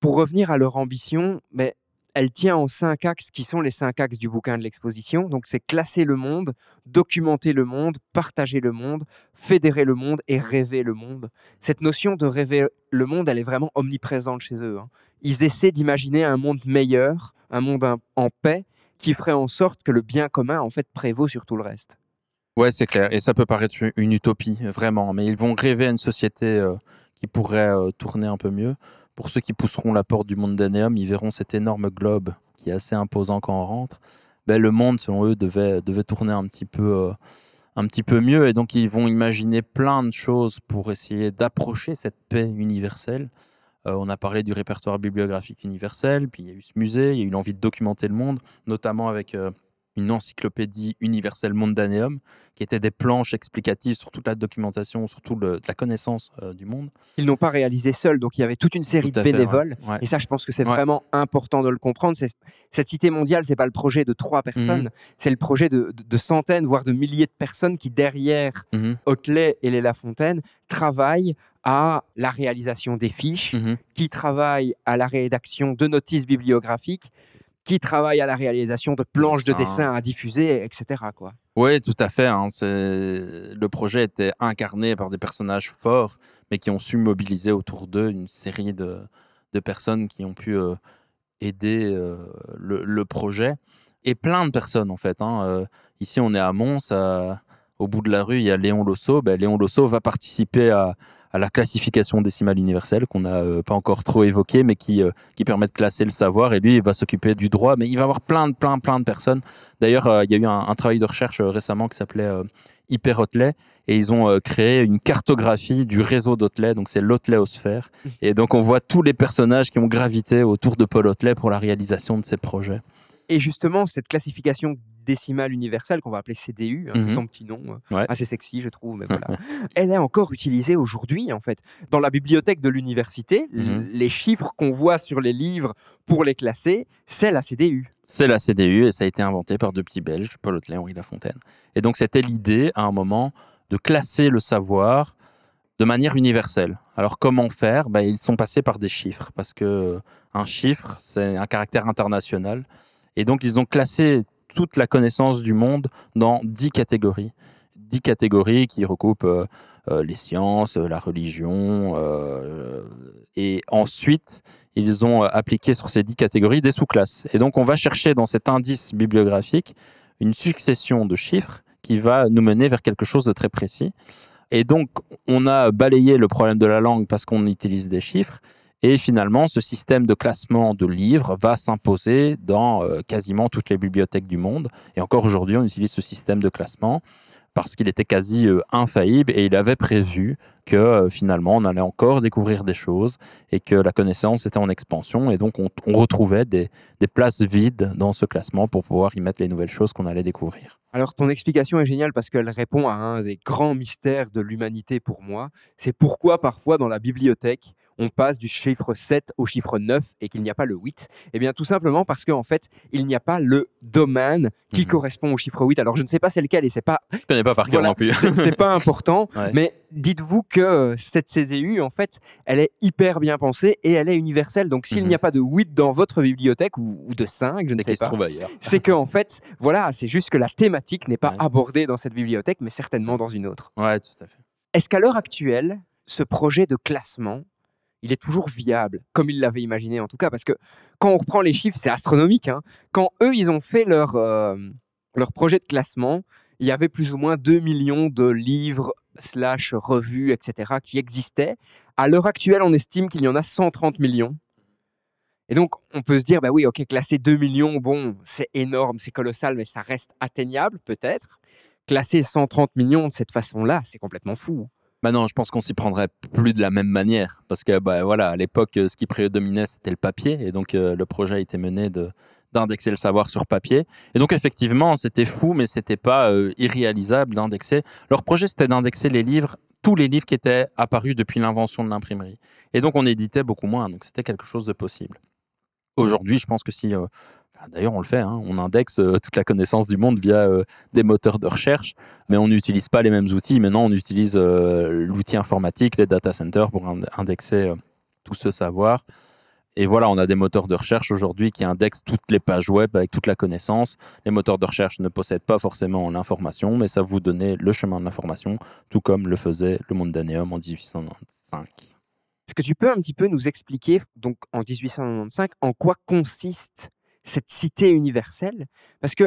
Pour revenir à leur ambition, mais elle tient en cinq axes qui sont les cinq axes du bouquin de l'exposition. Donc c'est classer le monde, documenter le monde, partager le monde, fédérer le monde et rêver le monde. Cette notion de rêver le monde, elle est vraiment omniprésente chez eux. hein. Ils essaient d'imaginer un monde meilleur, un monde en- paix, qui ferait en sorte que le bien commun en fait prévaut sur tout le reste. Ouais, c'est clair. Et ça peut paraître une utopie, vraiment. Mais ils vont rêver une société euh, qui pourrait euh, tourner un peu mieux. Pour ceux qui pousseront la porte du Mondaneum, ils verront cet énorme globe qui est assez imposant quand on rentre. Ben, le monde, selon eux, devait, devait tourner un petit, peu, euh, un petit peu mieux. Et donc, ils vont imaginer plein de choses pour essayer d'approcher cette paix universelle. Euh, on a parlé du répertoire bibliographique universel, puis il y a eu ce musée, il y a eu l'envie de documenter le monde, notamment avec euh, une encyclopédie universelle Mondaneum, qui était des planches explicatives sur toute la documentation, sur toute la connaissance euh, du monde. Ils n'ont pas réalisé seuls, donc il y avait toute une série de à fait, ouais. bénévoles. Ouais. Et ça, je pense que c'est Ouais. vraiment important de le comprendre. Cette cité mondiale, c'est pas le projet de trois personnes, Mhm. c'est le projet de, de- de centaines, voire de milliers de personnes qui, derrière Hotelet et les La Fontaine, travaillent à la réalisation des fiches, mhm. qui travaillent à la rédaction de notices bibliographiques, qui travaillent à la réalisation de planches de Ça. dessin à diffuser, etc. Quoi. Oui, tout à fait. hein. Le projet était incarné par des personnages forts, mais qui ont su mobiliser autour d'eux une série de, de personnes qui ont pu euh, aider euh, le, le projet. Et plein de personnes, en fait. hein. Euh, ici, on est à Mons. à- au bout de la rue, il y a Léon Losso. Ben, Léon Losso va participer à, à la classification décimale universelle, qu'on n'a euh, pas encore trop évoqué, mais qui, euh, qui permet de classer le savoir. Et lui, il va s'occuper du droit. Mais il va avoir plein de, plein, plein de personnes D'ailleurs, euh, il y a eu un, un travail de recherche euh, récemment qui s'appelait Hyper Hotelet et ils ont créé une cartographie du réseau d'Hotelet, donc c'est l'Hoteléosphère. Et donc on voit tous les personnages qui ont gravité autour de Paul Hotelet pour la réalisation de ces projets. Et justement, cette classification décimale universelle, qu'on va appeler CDU, hein, c'est Mhm. son petit nom, euh, Ouais. assez sexy, je trouve, mais voilà. Elle est encore utilisée aujourd'hui, en fait. Dans la bibliothèque de l'université, Mhm. les chiffres qu'on voit sur les livres pour les classer, c'est la CDU. C'est la CDU et ça a été inventé par deux petits Belges, Paul Hotelet et Henri Lafontaine. Et donc c'était l'idée à un moment de classer le savoir de manière universelle. Alors comment faire? Ben, Ils sont passés par des chiffres parce que euh, un chiffre, c'est un caractère international. Et donc ils ont classé toute la connaissance du monde dans dix catégories. Dix catégories qui recoupent euh, euh, les sciences, euh, la religion. et ensuite, ils ont appliqué sur ces dix catégories des sous-classes. Et donc on va chercher dans cet indice bibliographique une succession de chiffres qui va nous mener vers quelque chose de très précis. Et donc, on a balayé le problème de la langue parce qu'on utilise des chiffres. Et finalement, ce système de classement de livres va s'imposer dans euh, quasiment toutes les bibliothèques du monde. Et encore aujourd'hui, on utilise ce système de classement parce qu'il était quasi euh, infaillible et il avait prévu que euh, finalement, on allait encore découvrir des choses et que la connaissance était en expansion. Et donc, on, retrouvait des places vides dans ce classement pour pouvoir y mettre les nouvelles choses qu'on allait découvrir. Alors, ton explication est géniale parce qu'elle répond à un des grands mystères de l'humanité pour moi. C'est pourquoi parfois dans la bibliothèque, on passe du chiffre 7 au chiffre 9 et qu'il n'y a pas le 8. Eh bien, tout simplement parce qu'en fait, il n'y a pas le domaine qui Mhm. correspond au chiffre 8. Alors, je ne sais pas c'est lequel et c'est pas, Je connais pas par cœur non plus. c'est pas important, Ouais. mais dites-vous que euh, cette CDU, en fait, elle est hyper bien pensée et elle est universelle. Donc, s'il Mhm. n'y a pas de 8 dans votre bibliothèque ou, ou de 5, je ne Et sais pas, c'est que en fait, voilà, c'est juste que la thématique n'est pas Ouais. abordée dans cette bibliothèque, mais certainement dans une autre. Ouais, tout à fait. Est-ce qu'à l'heure actuelle, ce projet de classement, il est toujours viable, comme ils l'avaient imaginé en tout cas Parce que quand on reprend les chiffres, c'est astronomique. hein. Quand eux, ils ont fait leur, euh, leur projet de classement, il y avait plus ou moins 2 millions de livres, slash revues, etc., qui existaient. À l'heure actuelle, on estime qu'il y en a 130 millions. Et donc, on peut se dire, bah oui, ok, classer 2 millions, bon, c'est énorme, c'est colossal, mais ça reste atteignable, peut-être. Classer 130 millions de cette façon-là, c'est complètement fou. Bah je pense qu'on s'y prendrait plus de la même manière. Parce que, bah voilà, à l'époque, euh, ce qui prédominait, c'était le papier. Et donc, euh, le projet a été mené de d'indexer le savoir sur papier. Et donc, effectivement, c'était fou, mais c'était pas euh, irréalisable d'indexer. Leur projet, c'était d'indexer les livres, tous les livres qui étaient apparus depuis l'invention de l'imprimerie. Et donc, on éditait beaucoup moins. Donc, c'était quelque chose de possible. Aujourd'hui, je pense que si D'ailleurs, on le fait, hein. on indexe euh, toute la connaissance du monde via euh, des moteurs de recherche, mais on n'utilise pas les mêmes outils. Maintenant, on utilise euh, l'outil informatique, les data centers pour ind- indexer tout ce savoir. Et voilà, on a des moteurs de recherche aujourd'hui qui indexent toutes les pages web avec toute la connaissance. Les moteurs de recherche ne possèdent pas forcément l'information, mais ça vous donnait le chemin de l'information, tout comme le faisait le Mondaneum en 1895. Est-ce que tu peux un petit peu nous expliquer, donc en 1895, en quoi consiste cette cité universelle Parce que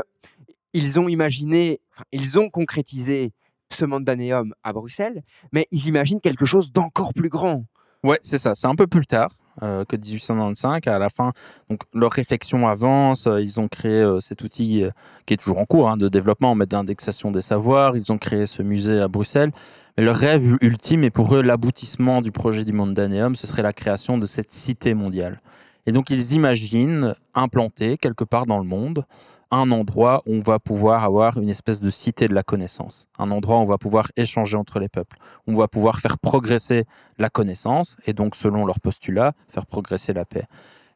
ils ont imaginé, enfin, ils ont concrétisé ce Mandaneum à Bruxelles, mais ils imaginent quelque chose d'encore plus grand. Ouais, c'est ça. C'est un peu plus tard euh, que 1895. À la fin, donc leur réflexion avance. euh, Ils ont créé euh, cet outil qui est toujours en cours hein, de développement, mais d'indexation des savoirs. Ils ont créé ce musée à Bruxelles. Mais leur rêve ultime et pour eux l'aboutissement du projet du Mondaneum, ce serait la création de cette cité mondiale. Et donc ils imaginent implanter quelque part dans le monde un endroit où on va pouvoir avoir une espèce de cité de la connaissance, un endroit où on va pouvoir échanger entre les peuples, où on va pouvoir faire progresser la connaissance et donc selon leur postulat faire progresser la paix.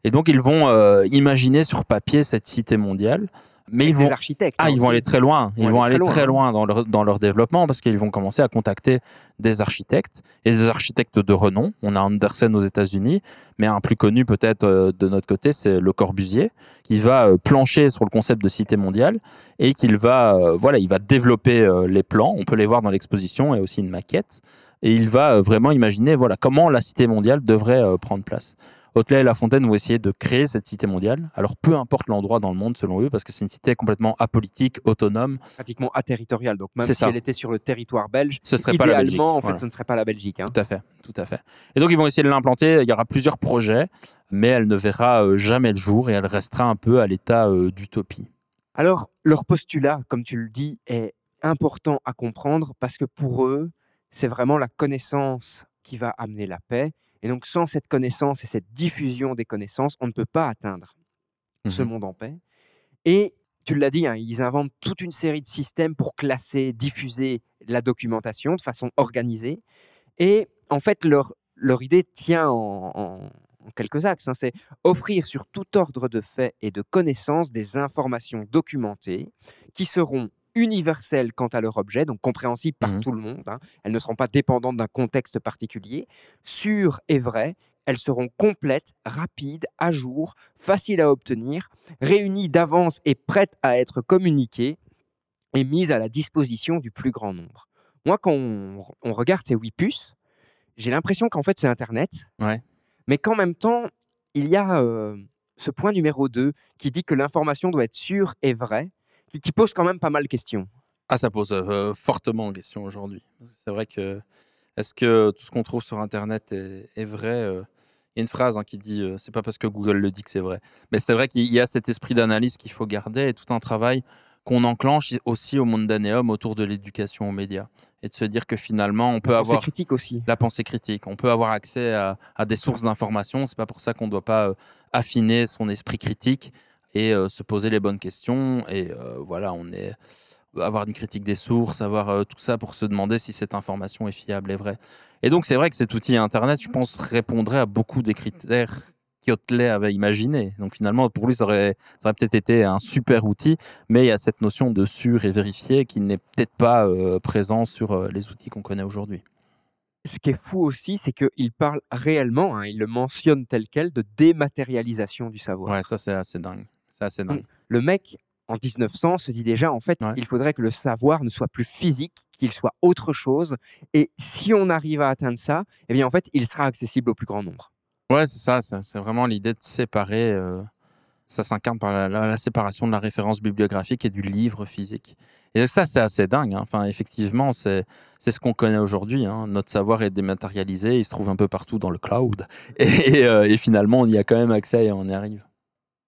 Et donc ils vont euh, imaginer sur papier cette cité mondiale, mais Avec ils vont architectes. ah, hein, ils vont aller très loin. Ils vont vont aller très très loin, loin dans leur, dans leur développement parce qu'ils vont commencer à contacter des architectes et des architectes de renom. On a Andersen aux États-Unis, mais un plus connu peut-être euh, de notre côté, c'est Le Corbusier, qui va euh, plancher sur le concept de cité mondiale et qu'il va, euh, voilà, il va développer les plans. On peut les voir dans l'exposition et aussi une maquette. Et il va vraiment imaginer, voilà, comment la cité mondiale devrait prendre place. Hotelet et La Fontaine vont essayer de créer cette cité mondiale. Alors peu importe l'endroit dans le monde selon eux, parce que c'est une cité complètement apolitique, autonome. pratiquement aterritorial. Donc même si ça. elle était sur le territoire belge, Ce serait pas la Belgique. en fait, Voilà. ce ne serait pas la Belgique. hein. Tout à fait, tout à fait. Et donc ils vont essayer de l'implanter. Il y aura plusieurs projets, mais elle ne verra euh, jamais le jour et elle restera un peu à l'état euh, d'utopie. Alors, leur postulat, comme tu le dis, est important à comprendre parce que pour eux, c'est vraiment la connaissance qui va amener la paix. Et donc, sans cette connaissance et cette diffusion des connaissances, on ne peut pas atteindre ce Mhm. monde en paix. Et tu l'as dit, hein, ils inventent toute une série de systèmes pour classer, diffuser la documentation de façon organisée. Et en fait, leur, leur idée tient en, en- en quelques axes. hein. C'est offrir sur tout ordre de faits et de connaissances des informations documentées qui seront universelles quant à leur objet, donc compréhensibles par Mhm. tout le monde. hein. Elles ne seront pas dépendantes d'un contexte particulier, sûres et vraies. Elles seront complètes, rapides, à jour, faciles à obtenir, réunies d'avance et prêtes à être communiquées et mises à la disposition du plus grand nombre. Moi, quand on, on regarde ces huit puces, j'ai l'impression qu'en fait c'est Internet, Ouais. mais qu'en même temps, il y a euh, ce point numéro 2 qui dit que l'information doit être sûre et vraie, qui, qui pose quand même pas mal de questions. Ah, ça pose euh, fortement en question aujourd'hui. C'est vrai que est-ce que tout ce qu'on trouve sur Internet est, est vrai euh, Il y a une phrase hein, qui dit euh, c'est pas parce que Google le dit que c'est vrai. Mais c'est vrai qu'il y a cet esprit d'analyse qu'il faut garder et tout un travail qu'on enclenche aussi au Mondaneum autour de l'éducation aux médias et de se dire que finalement on peut C'est avoir critique aussi. la pensée critique. On peut avoir accès à, à des sources d'informations. C'est pas pour ça qu'on ne doit pas euh, affiner son esprit critique et euh, se poser les bonnes questions. Et euh, voilà, on est avoir une critique des sources, avoir euh, tout ça pour se demander si cette information est fiable et vraie. Et donc c'est vrai que cet outil Internet, je pense, répondrait à beaucoup des critères qu'Hotelet avait imaginés. Donc finalement, pour lui, ça aurait, ça aurait peut-être été un super outil, mais il y a cette notion de sûr et vérifié qui n'est peut-être pas présent sur les outils qu'on connaît aujourd'hui. Ce qui est fou aussi, c'est qu'il parle réellement, hein, il le mentionne tel quel, de dématérialisation du savoir. Ouais, ça c'est assez dingue. C'est assez dingue. Le mec, en 1900, se dit déjà, en fait, Ouais. il faudrait que le savoir ne soit plus physique, qu'il soit autre chose. Et si on arrive à atteindre ça, eh bien, en fait, il sera accessible au plus grand nombre. Ouais, c'est ça. C'est vraiment l'idée de séparer. euh, ça s'incarne par la, la- la séparation de la référence bibliographique et du livre physique. Et ça, c'est assez dingue. hein. Enfin, effectivement, c'est ce qu'on connaît aujourd'hui. hein. Notre savoir est dématérialisé. Il se trouve un peu partout dans le cloud. Et, euh, et finalement, on y a quand même accès et on y arrive.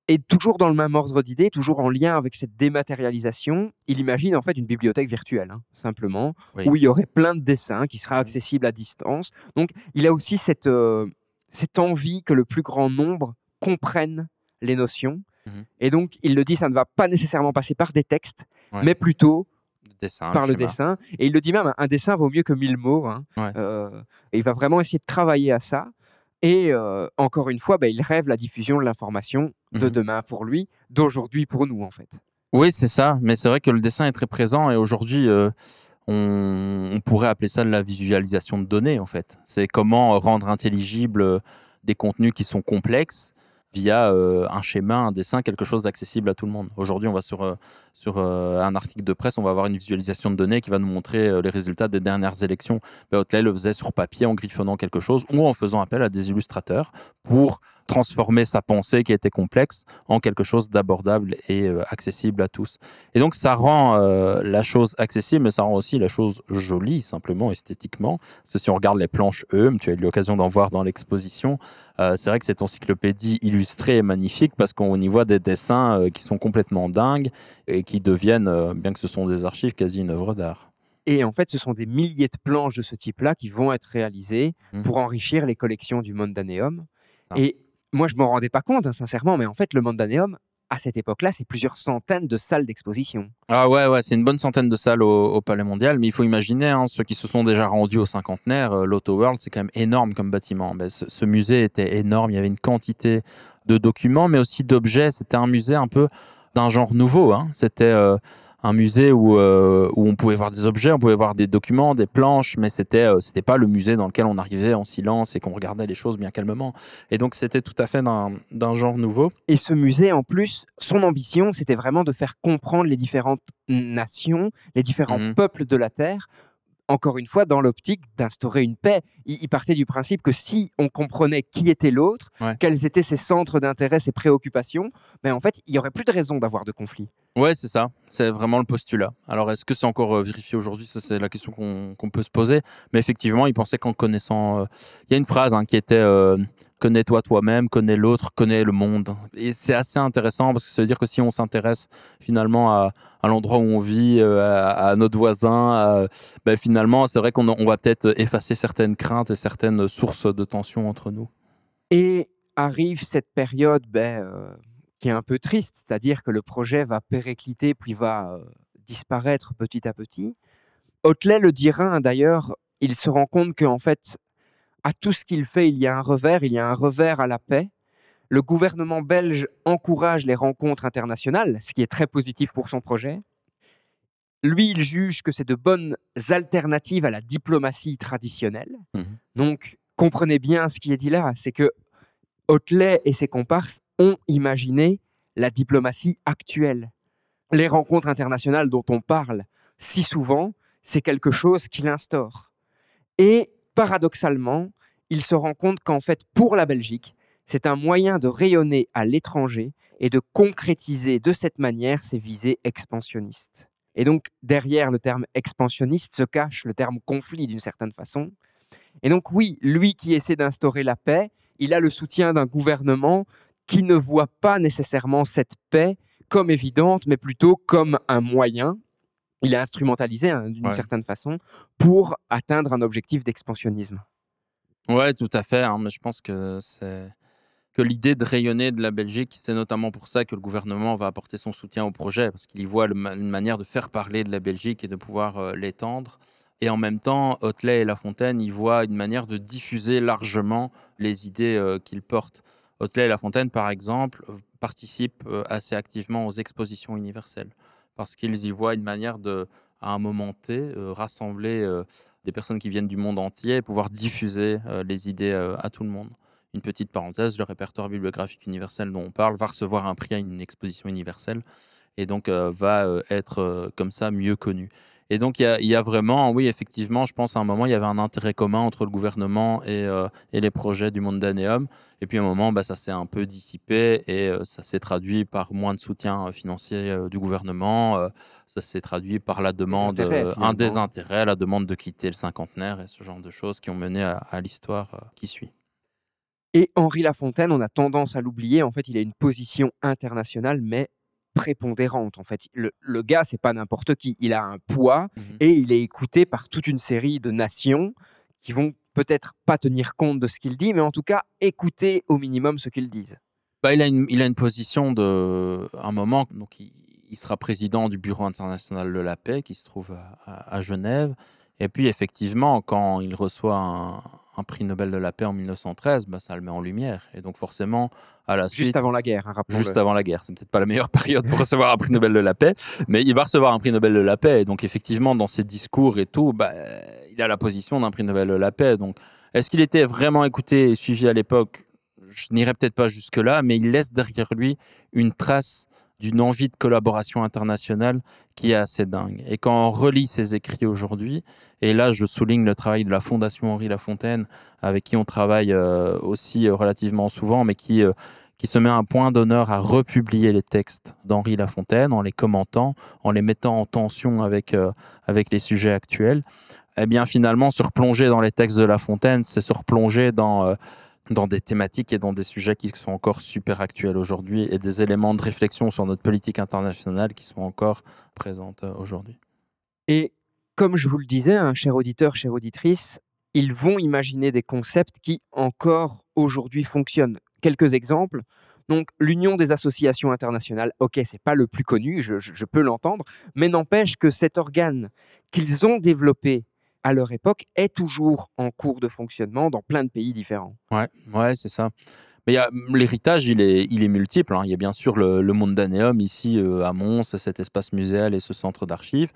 Et toujours dans le même ordre d'idées, toujours en lien avec cette dématérialisation, il imagine en fait une bibliothèque virtuelle, hein, simplement, Oui. où il y aurait plein de dessins qui seraient accessibles à distance. Donc, il a aussi cette, euh, cette envie que le plus grand nombre comprenne les notions. Mhm. Et donc, il le dit, ça ne va pas nécessairement passer par des textes, Ouais. mais plutôt dessin, par le dessin. Et il le dit même, un dessin vaut mieux que mille mots. hein. Ouais. Euh, et il va vraiment essayer de travailler à ça. Et euh, encore une fois, bah, il rêve la diffusion de l'information de Mhm. demain pour lui, d'aujourd'hui pour nous, en fait. Oui, c'est ça. Mais c'est vrai que le dessin est très présent et aujourd'hui, euh, on, on pourrait appeler ça de la visualisation de données, en fait. C'est comment rendre intelligibles euh, des contenus qui sont complexes via euh, un schéma, un dessin, quelque chose d'accessible à tout le monde. Aujourd'hui, on va sur, euh, sur euh, un article de presse, on va avoir une visualisation de données qui va nous montrer les résultats des dernières élections. Ben, le faisait sur papier en griffonnant quelque chose ou en faisant appel à des illustrateurs pour transformer sa pensée qui était complexe en quelque chose d'abordable et accessible à tous. Et donc ça rend la chose accessible, mais ça rend aussi la chose jolie, simplement esthétiquement. Parce que si on regarde les planches Eum, tu as eu l'occasion d'en voir dans l'exposition, c'est vrai que cette encyclopédie illustrée est magnifique parce qu'on y voit des dessins euh, qui sont complètement dingues et qui deviennent, euh, bien que ce sont des archives, quasi une œuvre d'art. Et en fait, ce sont des milliers de planches de ce type-là qui vont être réalisées Mhm. pour enrichir les collections du Mondaneum. Ah. Et moi, je m'en rendais pas compte, hein, sincèrement, mais en fait, le Mondaneum, à cette époque-là, c'est plusieurs centaines de salles d'exposition. Ah ouais, ouais, c'est une bonne centaine de salles au, au Palais Mondial, mais il faut imaginer, hein, ceux qui se sont déjà rendus au cinquantenaire, euh, l'Auto World, c'est quand même énorme comme bâtiment. Ce, ce musée était énorme, il y avait une quantité de documents, mais aussi d'objets. C'était un musée un peu d'un genre nouveau. Hein. C'était euh, un musée où, euh, où on pouvait voir des objets, on pouvait voir des documents, des planches, mais c'était euh, c'était pas le musée dans lequel on arrivait en silence et qu'on regardait les choses bien calmement. Et donc c'était tout à fait d'un d'un genre nouveau. Et ce musée, en plus, son ambition, c'était vraiment de faire comprendre les différentes nations, les différents Mhm. peuples de la Terre, encore une fois, dans l'optique d'instaurer une paix. Il, partait du principe que si on comprenait qui était l'autre, Ouais. quels étaient ses centres d'intérêt, ses préoccupations, ben en fait, il n'y aurait plus de raison d'avoir de conflit. Ouais, c'est ça. C'est vraiment le postulat. Alors, est-ce que c'est encore euh, vérifié aujourd'hui? Ça, c'est la question qu'on qu'on peut se poser. Mais effectivement, il pensait qu'en connaissant. euh, Il y a une phrase hein, qui était euh, Connais-toi toi-même, connais l'autre, connais le monde. Et c'est assez intéressant parce que ça veut dire que si on s'intéresse finalement à, l'endroit où on vit, euh, à, notre voisin, ben, finalement, c'est vrai qu'on on va peut-être effacer certaines craintes et certaines sources de tension entre nous. Et arrive cette période ben, euh, qui est un peu triste, c'est-à-dire que le projet va péricliter puis va euh, disparaître petit à petit. Hotelet le dira hein, d'ailleurs, il se rend compte qu'en fait, à tout ce qu'il fait, il y a un revers, il y a un revers à la paix. Le gouvernement belge encourage les rencontres internationales, ce qui est très positif pour son projet. Lui, il juge que c'est de bonnes alternatives à la diplomatie traditionnelle. Mhm. Donc, comprenez bien ce qui est dit là, c'est que Hotelet et ses comparses ont imaginé la diplomatie actuelle. Les rencontres internationales dont on parle si souvent, c'est quelque chose qu'il instaure. Et paradoxalement, il se rend compte qu'en fait, pour la Belgique, c'est un moyen de rayonner à l'étranger et de concrétiser de cette manière ses visées expansionnistes. Et donc, derrière le terme expansionniste se cache le terme conflit d'une certaine façon. Et donc, oui, lui qui essaie d'instaurer la paix, il a le soutien d'un gouvernement qui ne voit pas nécessairement cette paix comme évidente, mais plutôt comme un moyen. Il est instrumentalisé hein, d'une Ouais. certaine façon pour atteindre un objectif d'expansionnisme. Ouais, tout à fait. hein, mais je pense que c'est que l'idée de rayonner de la Belgique, c'est notamment pour ça que le gouvernement va apporter son soutien au projet, parce qu'il y voit le une manière de faire parler de la Belgique et de pouvoir euh, l'étendre. Et en même temps, Hotelet et La Fontaine y voient une manière de diffuser largement les idées euh, qu'ils portent. Hotelet et La Fontaine, par exemple, participent euh, assez activement aux expositions universelles, parce qu'ils y voient une manière de, à un moment T, euh, rassembler euh, des personnes qui viennent du monde entier et pouvoir diffuser euh, les idées à tout le monde. Une petite parenthèse, le répertoire bibliographique universel dont on parle va recevoir un prix à une exposition universelle et donc va être comme ça mieux connu. Et donc il y a, il y a vraiment, oui effectivement, je pense à un moment il y avait un intérêt commun entre le gouvernement et, euh, et les projets du Mondaneum. Et puis à un moment bah, ça s'est un peu dissipé et euh, ça s'est traduit par moins de soutien euh, financier euh, du gouvernement. ça s'est traduit par la demande, un désintérêt, la demande de quitter le cinquantenaire et ce genre de choses qui ont mené à, à l'histoire qui suit. Et Henri Lafontaine, on a tendance à l'oublier. En fait, il a une position internationale, mais prépondérante. En fait, le, le gars, c'est pas n'importe qui. Il a un poids Mhm. et il est écouté par toute une série de nations qui vont peut-être pas tenir compte de ce qu'il dit, mais en tout cas écouter au minimum ce qu'ils disent. Bah, il, a une, il a une position de. Un moment, donc il, il sera président du Bureau international de la paix qui se trouve à, à- à Genève. Et puis, effectivement, quand il reçoit un, un prix Nobel de la paix en 1913, bah, ça le met en lumière. Et donc, forcément, à la Juste suite. avant la guerre, hein. Juste avant la guerre. C'est peut-être pas la meilleure période pour recevoir un prix Nobel de la paix, mais il va recevoir un prix Nobel de la paix. Et donc, effectivement, dans ses discours et tout, bah, il a la position d'un prix Nobel de la paix. Donc, est-ce qu'il était vraiment écouté et suivi à l'époque? Je n'irai peut-être pas jusque-là, mais il laisse derrière lui une trace d'une envie de collaboration internationale qui est assez dingue. Et quand on relit ses écrits aujourd'hui, et là je souligne le travail de la Fondation Henri Lafontaine, avec qui on travaille euh, aussi euh, relativement souvent, mais qui, euh, qui se met un point d'honneur à republier les textes d'Henri Lafontaine en les commentant, en les mettant en tension avec, avec les sujets actuels. Eh bien finalement, se replonger dans les textes de La Fontaine, c'est se replonger dans... dans des thématiques et dans des sujets qui sont encore super actuels aujourd'hui et des éléments de réflexion sur notre politique internationale qui sont encore présentes euh, aujourd'hui. Et comme je vous le disais, un cher auditeur, chère auditrice, ils vont imaginer des concepts qui encore aujourd'hui fonctionnent. Quelques exemples. Donc, l'Union des associations internationales, ok, c'est pas le plus connu, je peux l'entendre, mais n'empêche que cet organe qu'ils ont développé à leur époque est toujours en cours de fonctionnement dans plein de pays différents. Ouais, ouais, c'est ça. Mais a- l'héritage, il est, il est multiple. hein. Il y a bien sûr le, le Mondaneum ici euh, à Mons, cet espace muséal et ce centre d'archives.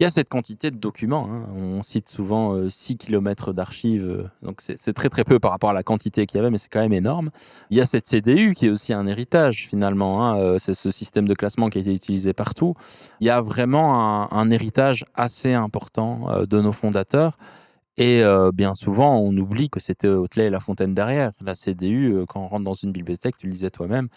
Il y a cette quantité de documents. hein. On cite souvent euh, 6 km d'archives, euh, donc c'est très très peu par rapport à la quantité qu'il y avait, mais c'est quand même énorme. Il y a cette CDU qui est aussi un héritage finalement. hein. Euh, C'est ce système de classement qui a été utilisé partout. Il y a vraiment un, héritage assez important euh, de nos fondateurs. Et bien souvent, on oublie que c'était Hotelet et La Fontaine derrière. La CDU, quand on rentre dans une bibliothèque, tu le disais toi-même,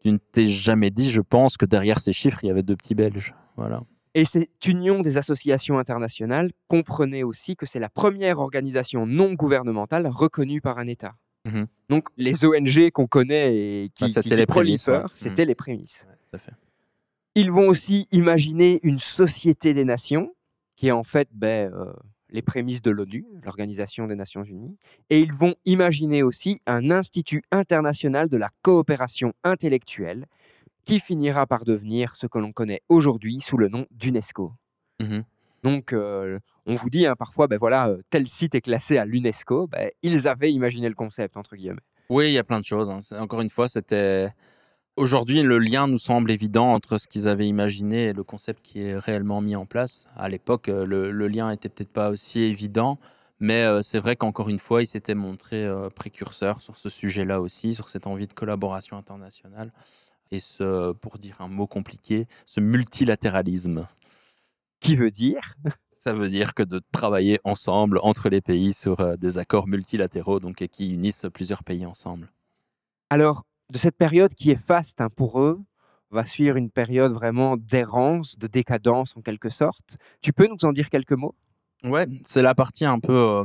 tu ne t'es jamais dit, je pense, que derrière ces chiffres, il y avait deux petits Belges. Voilà. Et cette union des associations internationales comprenait aussi que c'est la première organisation non gouvernementale reconnue par un État. Mhm. Donc les ONG qu'on connaît et qui, Bah, qui- qui les prolifèrent, c'était les prémices. tout à fait. Ils vont aussi imaginer une société des nations, qui est en fait ben, euh, les prémices de l'ONU, l'Organisation des Nations Unies. Et ils vont imaginer aussi un institut international de la coopération intellectuelle, qui finira par devenir ce que l'on connaît aujourd'hui sous le nom d'UNESCO. Mhm. Donc, euh, on vous dit hein, parfois, ben voilà, euh, tel site est classé à l'UNESCO. Ben, ils avaient imaginé le concept, entre guillemets. Oui, il y a plein de choses. hein. Encore une fois, c'était. Aujourd'hui, le lien nous semble évident entre ce qu'ils avaient imaginé et le concept qui est réellement mis en place. À l'époque, euh, le, le lien était peut-être pas aussi évident, mais euh, c'est vrai qu'encore une fois, ils s'étaient montrés euh, précurseurs sur ce sujet-là aussi, sur cette envie de collaboration internationale et ce, pour dire un mot compliqué, ce multilatéralisme. Qui veut dire? Ça veut dire que de travailler ensemble entre les pays sur euh, des accords multilatéraux, donc et qui unissent plusieurs pays ensemble. Alors, de cette période qui est faste hein, pour eux, va suivre une période vraiment d'errance, de décadence en quelque sorte. Tu peux nous en dire quelques mots? Ouais, c'est la partie un peu, euh,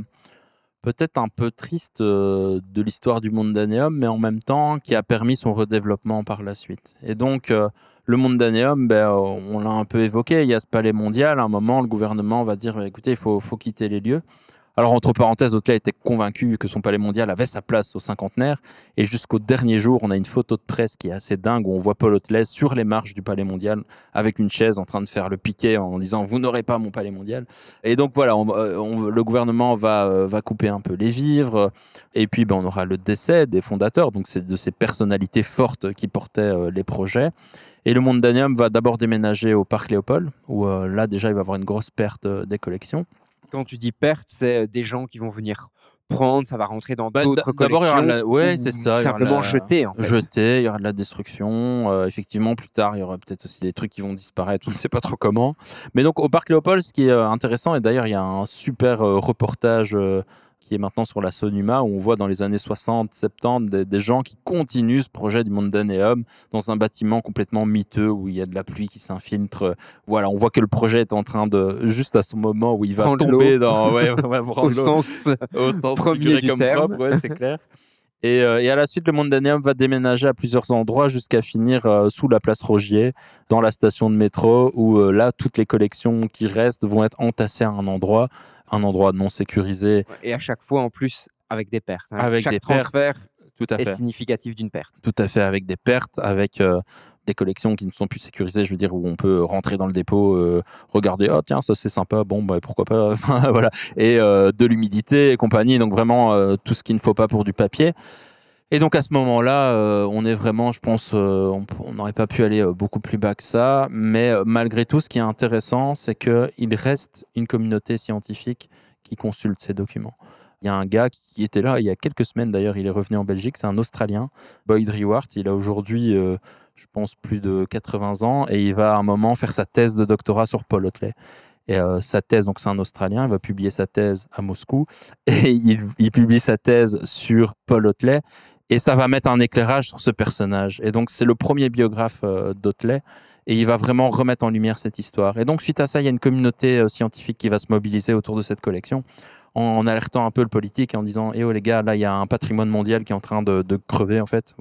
peut-être un peu triste euh, de l'histoire du Mondaneum, mais en même temps qui a permis son redéveloppement par la suite. Et donc, euh, le Mondaneum, ben, euh, on l'a un peu évoqué, il y a ce palais mondial, à un moment, le gouvernement va dire, écoutez, il faut quitter les lieux. Alors, entre parenthèses, Hotelet était convaincu que son palais mondial avait sa place au cinquantenaire. Et jusqu'au dernier jour, on a une photo de presse qui est assez dingue où on voit Paul Hotelet sur les marches du palais mondial avec une chaise en train de faire le piquet en disant Vous n'aurez pas mon palais mondial. Et donc voilà, euh, le gouvernement va, euh, va couper un peu les vivres. Et puis, ben, on aura le décès des fondateurs, donc c'est de ces personnalités fortes qui portaient euh, les projets. Et le Mondanium va d'abord déménager au parc Léopold, où là déjà il va avoir une grosse perte des collections. Quand tu dis perte, c'est euh, des gens qui vont venir prendre, ça va rentrer dans Bah, d'autres d- d'abord, il y collections. aura la- ouais, ou c'est ça, Simplement la- jeter, en fait. Jeté, il y aura de la destruction. euh, effectivement, plus tard, il y aura peut-être aussi des trucs qui vont disparaître, on ne sait pas trop comment. Mais donc, au parc Léopold, ce qui est euh, intéressant, et d'ailleurs, il y a un super euh, reportage euh, qui est maintenant sur la Sonuma, où on voit dans les années 60, 70, des, des gens qui continuent ce projet du Mondaneum dans un bâtiment complètement miteux, où il y a de la pluie qui s'infiltre. Voilà, on voit que le projet est en train de, juste à ce moment où il va Prendre tomber dans... Ouais, ouais, Au sens au sens premier du comme terme. ouais, c'est clair. Et, euh, et à la suite, le Mondaneum va déménager à plusieurs endroits jusqu'à finir euh, sous la place Rogier, dans la station de métro, où euh, là, toutes les collections qui restent vont être entassées à un endroit, un endroit non sécurisé. Et à chaque fois, en plus, avec des pertes. hein. Avec Chaque des pertes. Tout à est fait. significatif d'une perte. Tout à fait, avec des pertes, avec euh, des collections qui ne sont plus sécurisées, je veux dire, où on peut rentrer dans le dépôt, euh, regarder, oh tiens, ça c'est sympa, bon, bah, pourquoi pas, voilà. Et euh, de l'humidité et compagnie, donc vraiment tout ce qu'il ne faut pas pour du papier. Et donc à ce moment-là, euh, on est vraiment, je pense, euh, on n'aurait pas pu aller euh, beaucoup plus bas que ça, mais malgré tout, ce qui est intéressant, c'est qu'il reste une communauté scientifique qui consulte ces documents. Il y a un gars qui était là il y a quelques semaines d'ailleurs, il est revenu en Belgique, c'est un Australien, Boyd Rewart, il a aujourd'hui, euh, je pense, plus de 80 ans et il va à un moment faire sa thèse de doctorat sur Paul Hotley. Et euh, sa thèse, donc c'est un Australien, il va publier sa thèse à Moscou et il, publie sa thèse sur Paul Hotley et ça va mettre un éclairage sur ce personnage. Et donc c'est le premier biographe euh, et il va vraiment remettre en lumière cette histoire. Et donc suite à ça, il y a une communauté euh, scientifique qui va se mobiliser autour de cette collection en, alertant un peu le politique et en disant Eh oh les gars, là il y a un patrimoine mondial qui est en train de, crever en fait.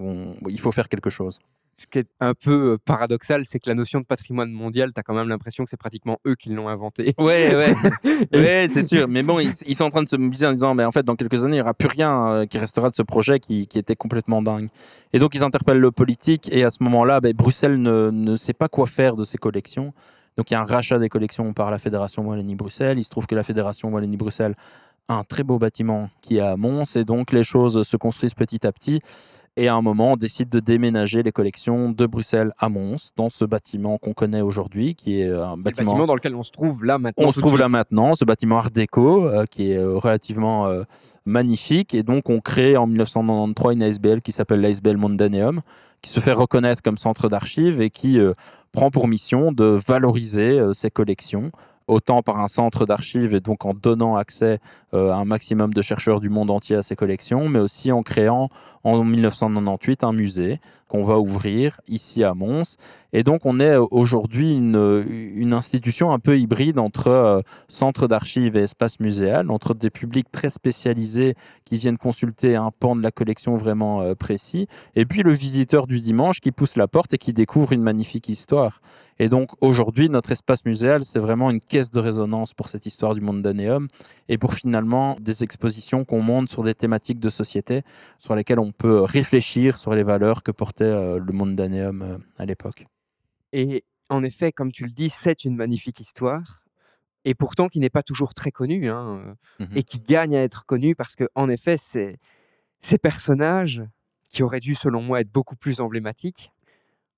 Il faut faire quelque chose. Ce qui est un peu euh, paradoxal, c'est que la notion de patrimoine mondial, tu as quand même l'impression que c'est pratiquement eux qui l'ont inventé. Ouais, ouais, ouais, c'est sûr. Mais bon, ils, ils sont en train de se mobiliser en disant, mais en fait, dans quelques années, il n'y aura plus rien euh, qui restera de ce projet qui, qui était complètement dingue. Et donc, ils interpellent le politique. Et à ce moment-là, ben, Bruxelles ne, ne sait pas quoi faire de ces collections. Donc, il y a un rachat des collections par la Fédération Wallonie-Bruxelles. Il se trouve que la Fédération Wallonie-Bruxelles a un très beau bâtiment qui est à Mons. Et donc, les choses se construisent petit à petit. Et à un moment, on décide de déménager les collections de Bruxelles à Mons, dans ce bâtiment qu'on connaît aujourd'hui, qui est un Le bâtiment bâtiment dans lequel on se trouve là maintenant. on se trouve là maintenant, ce bâtiment Art déco euh, qui est euh, relativement euh, magnifique. Et donc, on crée en 1993 une ASBL qui s'appelle l'ASBL Mondaneum, qui se fait reconnaître comme centre d'archives et qui euh, prend pour mission de valoriser euh, ces collections, autant par un centre d'archives et donc en donnant accès euh, à un maximum de chercheurs du monde entier à ces collections, mais aussi en créant en 1998 un musée qu'on va ouvrir ici à Mons. Et donc, on est euh, aujourd'hui une, une institution un peu hybride entre euh, centre d'archives et espace muséal, entre des publics très spécialisés qui viennent consulter un pan de la collection vraiment euh, précis, et puis le visiteur du dimanche qui pousse la porte et qui découvre une magnifique histoire. Et donc, aujourd'hui, notre espace muséal, c'est vraiment une caisse de résonance pour cette histoire du Mondaneum et pour finalement des expositions qu'on monte sur des thématiques de société sur lesquelles on peut réfléchir sur les valeurs que portait euh, le Mondaneum euh, à l'époque. Et en effet, comme tu le dis, c'est une magnifique histoire. Et pourtant, qui n'est pas toujours très connue. hein, Mhm. Et qui gagne à être connue parce que, en effet, ces personnages, qui auraient dû, selon moi, être beaucoup plus emblématiques,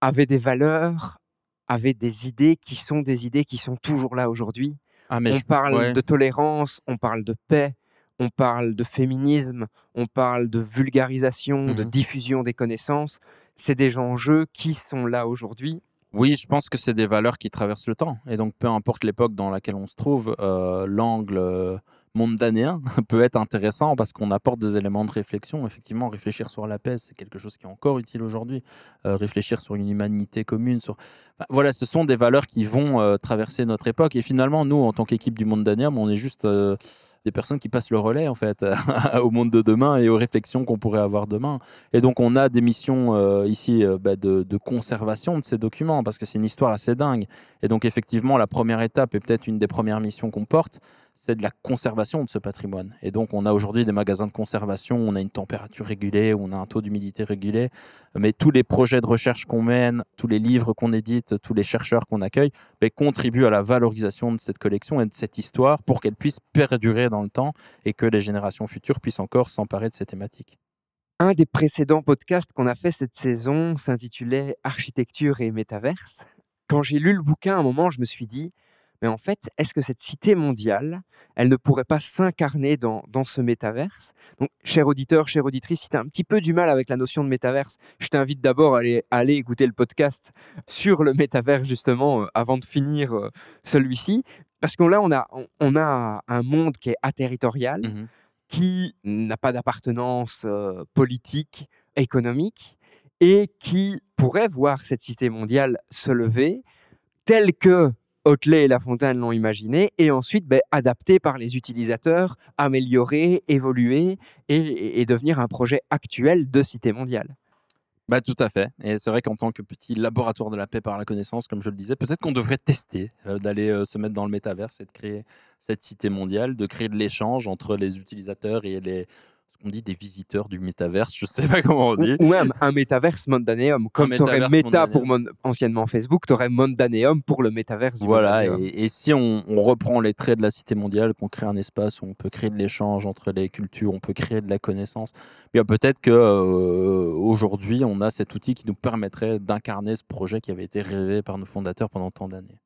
avaient des valeurs, avaient des idées qui sont des idées qui sont toujours là aujourd'hui. Ah, on je- parle ouais. de tolérance, on parle de paix, on parle de féminisme, on parle de vulgarisation, de Mhm. diffusion des connaissances. C'est des enjeux qui sont là aujourd'hui. Oui, je pense que c'est des valeurs qui traversent le temps. Et donc, peu importe l'époque dans laquelle on se trouve, euh, l'angle euh, mondanéen peut être intéressant parce qu'on apporte des éléments de réflexion. Effectivement, réfléchir sur la paix, c'est quelque chose qui est encore utile aujourd'hui. Euh, réfléchir sur une humanité commune. Sur... Voilà, ce sont des valeurs qui vont traverser notre époque. Et finalement, nous, en tant qu'équipe du mondanéum, on est juste des personnes qui passent le relais, en fait, au monde de demain et aux réflexions qu'on pourrait avoir demain. Et donc, on a des missions euh, ici euh, bah, de, conservation de ces documents, parce que c'est une histoire assez dingue. Et donc, effectivement, la première étape, et peut-être une des premières missions qu'on porte, c'est de la conservation de ce patrimoine. Et donc, on a aujourd'hui des magasins de conservation, on a une température régulée, on a un taux d'humidité régulé, mais tous les projets de recherche qu'on mène, tous les livres qu'on édite, tous les chercheurs qu'on accueille, bah, contribuent à la valorisation de cette collection et de cette histoire pour qu'elle puisse perdurer dans le temps et que les générations futures puissent encore s'emparer de ces thématiques. Un des précédents podcasts qu'on a fait cette saison s'intitulait Architecture et métaverse. Quand j'ai lu le bouquin, à un moment, je me suis dit, mais en fait, est-ce que cette cité mondiale, elle ne pourrait pas s'incarner dans, dans ce métaverse? Donc, cher auditeur, chère auditrice, si tu as un petit peu du mal avec la notion de métaverse, je t'invite d'abord à aller, à aller écouter le podcast sur le métaverse, justement, euh, avant de finir euh, celui-ci. Parce que là, on a, on, on a un monde qui est aterritorial, qui n'a pas d'appartenance euh, politique, économique, et qui pourrait voir cette cité mondiale se lever, telle que Hotelet et La Fontaine l'ont imaginé, et ensuite ben, adapté par les utilisateurs, amélioré, évolué, et, et devenir un projet actuel de cité mondiale. Bah, tout à fait. Et c'est vrai qu'en tant que petit laboratoire de la paix par la connaissance, comme je le disais, peut-être qu'on devrait tester euh, d'aller euh, se mettre dans le métaverse et de créer cette cité mondiale, de créer de l'échange entre les utilisateurs et les, on dit des visiteurs du métaverse, je sais pas comment on dit. Ou, même un métaverse mondanéum. Comme tu aurais Meta pour anciennement Facebook, tu aurais mondanéum pour le métaverse. voilà, et, si on, reprend les traits de la cité mondiale, qu'on crée un espace où on peut créer de l'échange entre les cultures, on peut créer de la connaissance, bien peut-être que euh, aujourd'hui on a cet outil qui nous permettrait d'incarner ce projet qui avait été rêvé par nos fondateurs pendant tant d'années.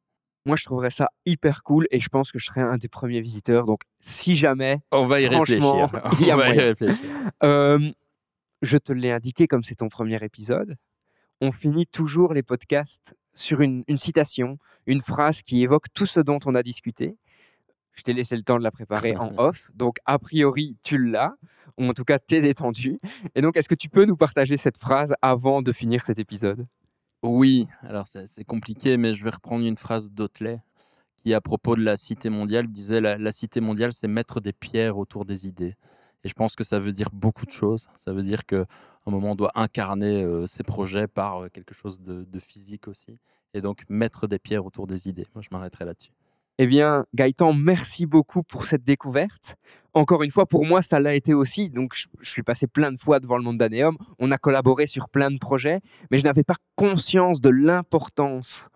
Moi, je trouverais ça hyper cool et je pense que je serais un des premiers visiteurs. Donc, si jamais. On va y réfléchir. On va y réfléchir. Euh, je te l'ai indiqué comme c'est ton premier épisode. On finit toujours les podcasts sur une, citation, une phrase qui évoque tout ce dont on a discuté. Je t'ai laissé le temps de la préparer en off. Donc, a priori, tu l'as. Ou en tout cas, t'es détendu. Et donc, est-ce que tu peux nous partager cette phrase avant de finir cet épisode? Oui, alors c'est compliqué, mais je vais reprendre une phrase d'Otley qui, à propos de la cité mondiale, disait la, cité mondiale, c'est mettre des pierres autour des idées. Et je pense que ça veut dire beaucoup de choses. Ça veut dire qu'à un moment, on doit incarner euh, ces projets par euh, quelque chose de, de, physique aussi. Et donc, mettre des pierres autour des idées. Moi, je m'arrêterai là-dessus. Eh bien, Gaëtan, merci beaucoup pour cette découverte. Encore une fois, pour moi, ça l'a été aussi. Donc, je, suis passé plein de fois devant le monde d'Anéum. On a collaboré sur plein de projets, mais je n'avais pas conscience de l'importance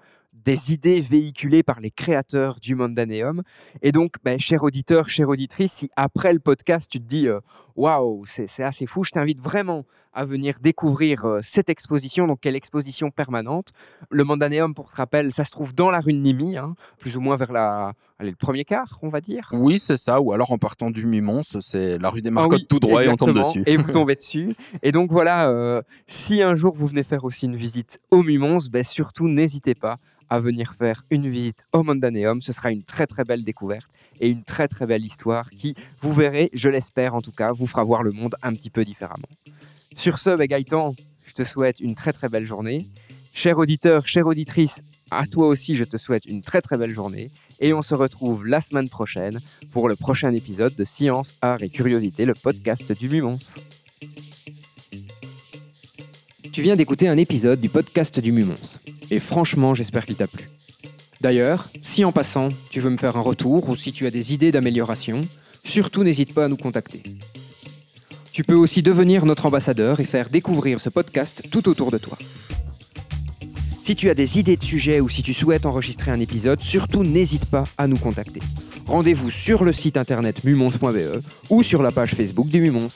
des idées véhiculées par les créateurs du Mondaneum. Et donc, ben, cher auditeur, chère auditrice, si après le podcast, tu te dis euh, waouh, c'est assez fou, je t'invite vraiment à venir découvrir euh, cette exposition, donc quelle exposition permanente? Le Mondaneum, pour rappel, ça se trouve dans la rue de Nimi, hein, plus ou moins vers la, allez, le premier quart, on va dire. Oui, c'est ça, ou alors en partant du Mumons, c'est la rue des Marcottes ah tout droit et on tombe dessus. Et vous tombez dessus. Et donc voilà, euh, si un jour vous venez faire aussi une visite au Mumons, ben, surtout n'hésitez pas à venir faire une visite au Mondaneum. Ce sera une très très belle découverte et une très très belle histoire qui, vous verrez, je l'espère en tout cas, vous fera voir le monde un petit peu différemment. Sur ce, bah, Gaëtan, je te souhaite une très très belle journée. Cher auditeur, chère auditrice, à toi aussi, je te souhaite une très très belle journée. Et on se retrouve la semaine prochaine pour le prochain épisode de Science, Art et Curiosité, le podcast du Mumons. Tu viens d'écouter un épisode du podcast du Mumons. Et franchement, j'espère qu'il t'a plu. D'ailleurs, si en passant, tu veux me faire un retour ou si tu as des idées d'amélioration, surtout n'hésite pas à nous contacter. Tu peux aussi devenir notre ambassadeur et faire découvrir ce podcast tout autour de toi. Si tu as des idées de sujets ou si tu souhaites enregistrer un épisode, surtout n'hésite pas à nous contacter. Rendez-vous sur le site internet mumons.be ou sur la page Facebook du Mumons.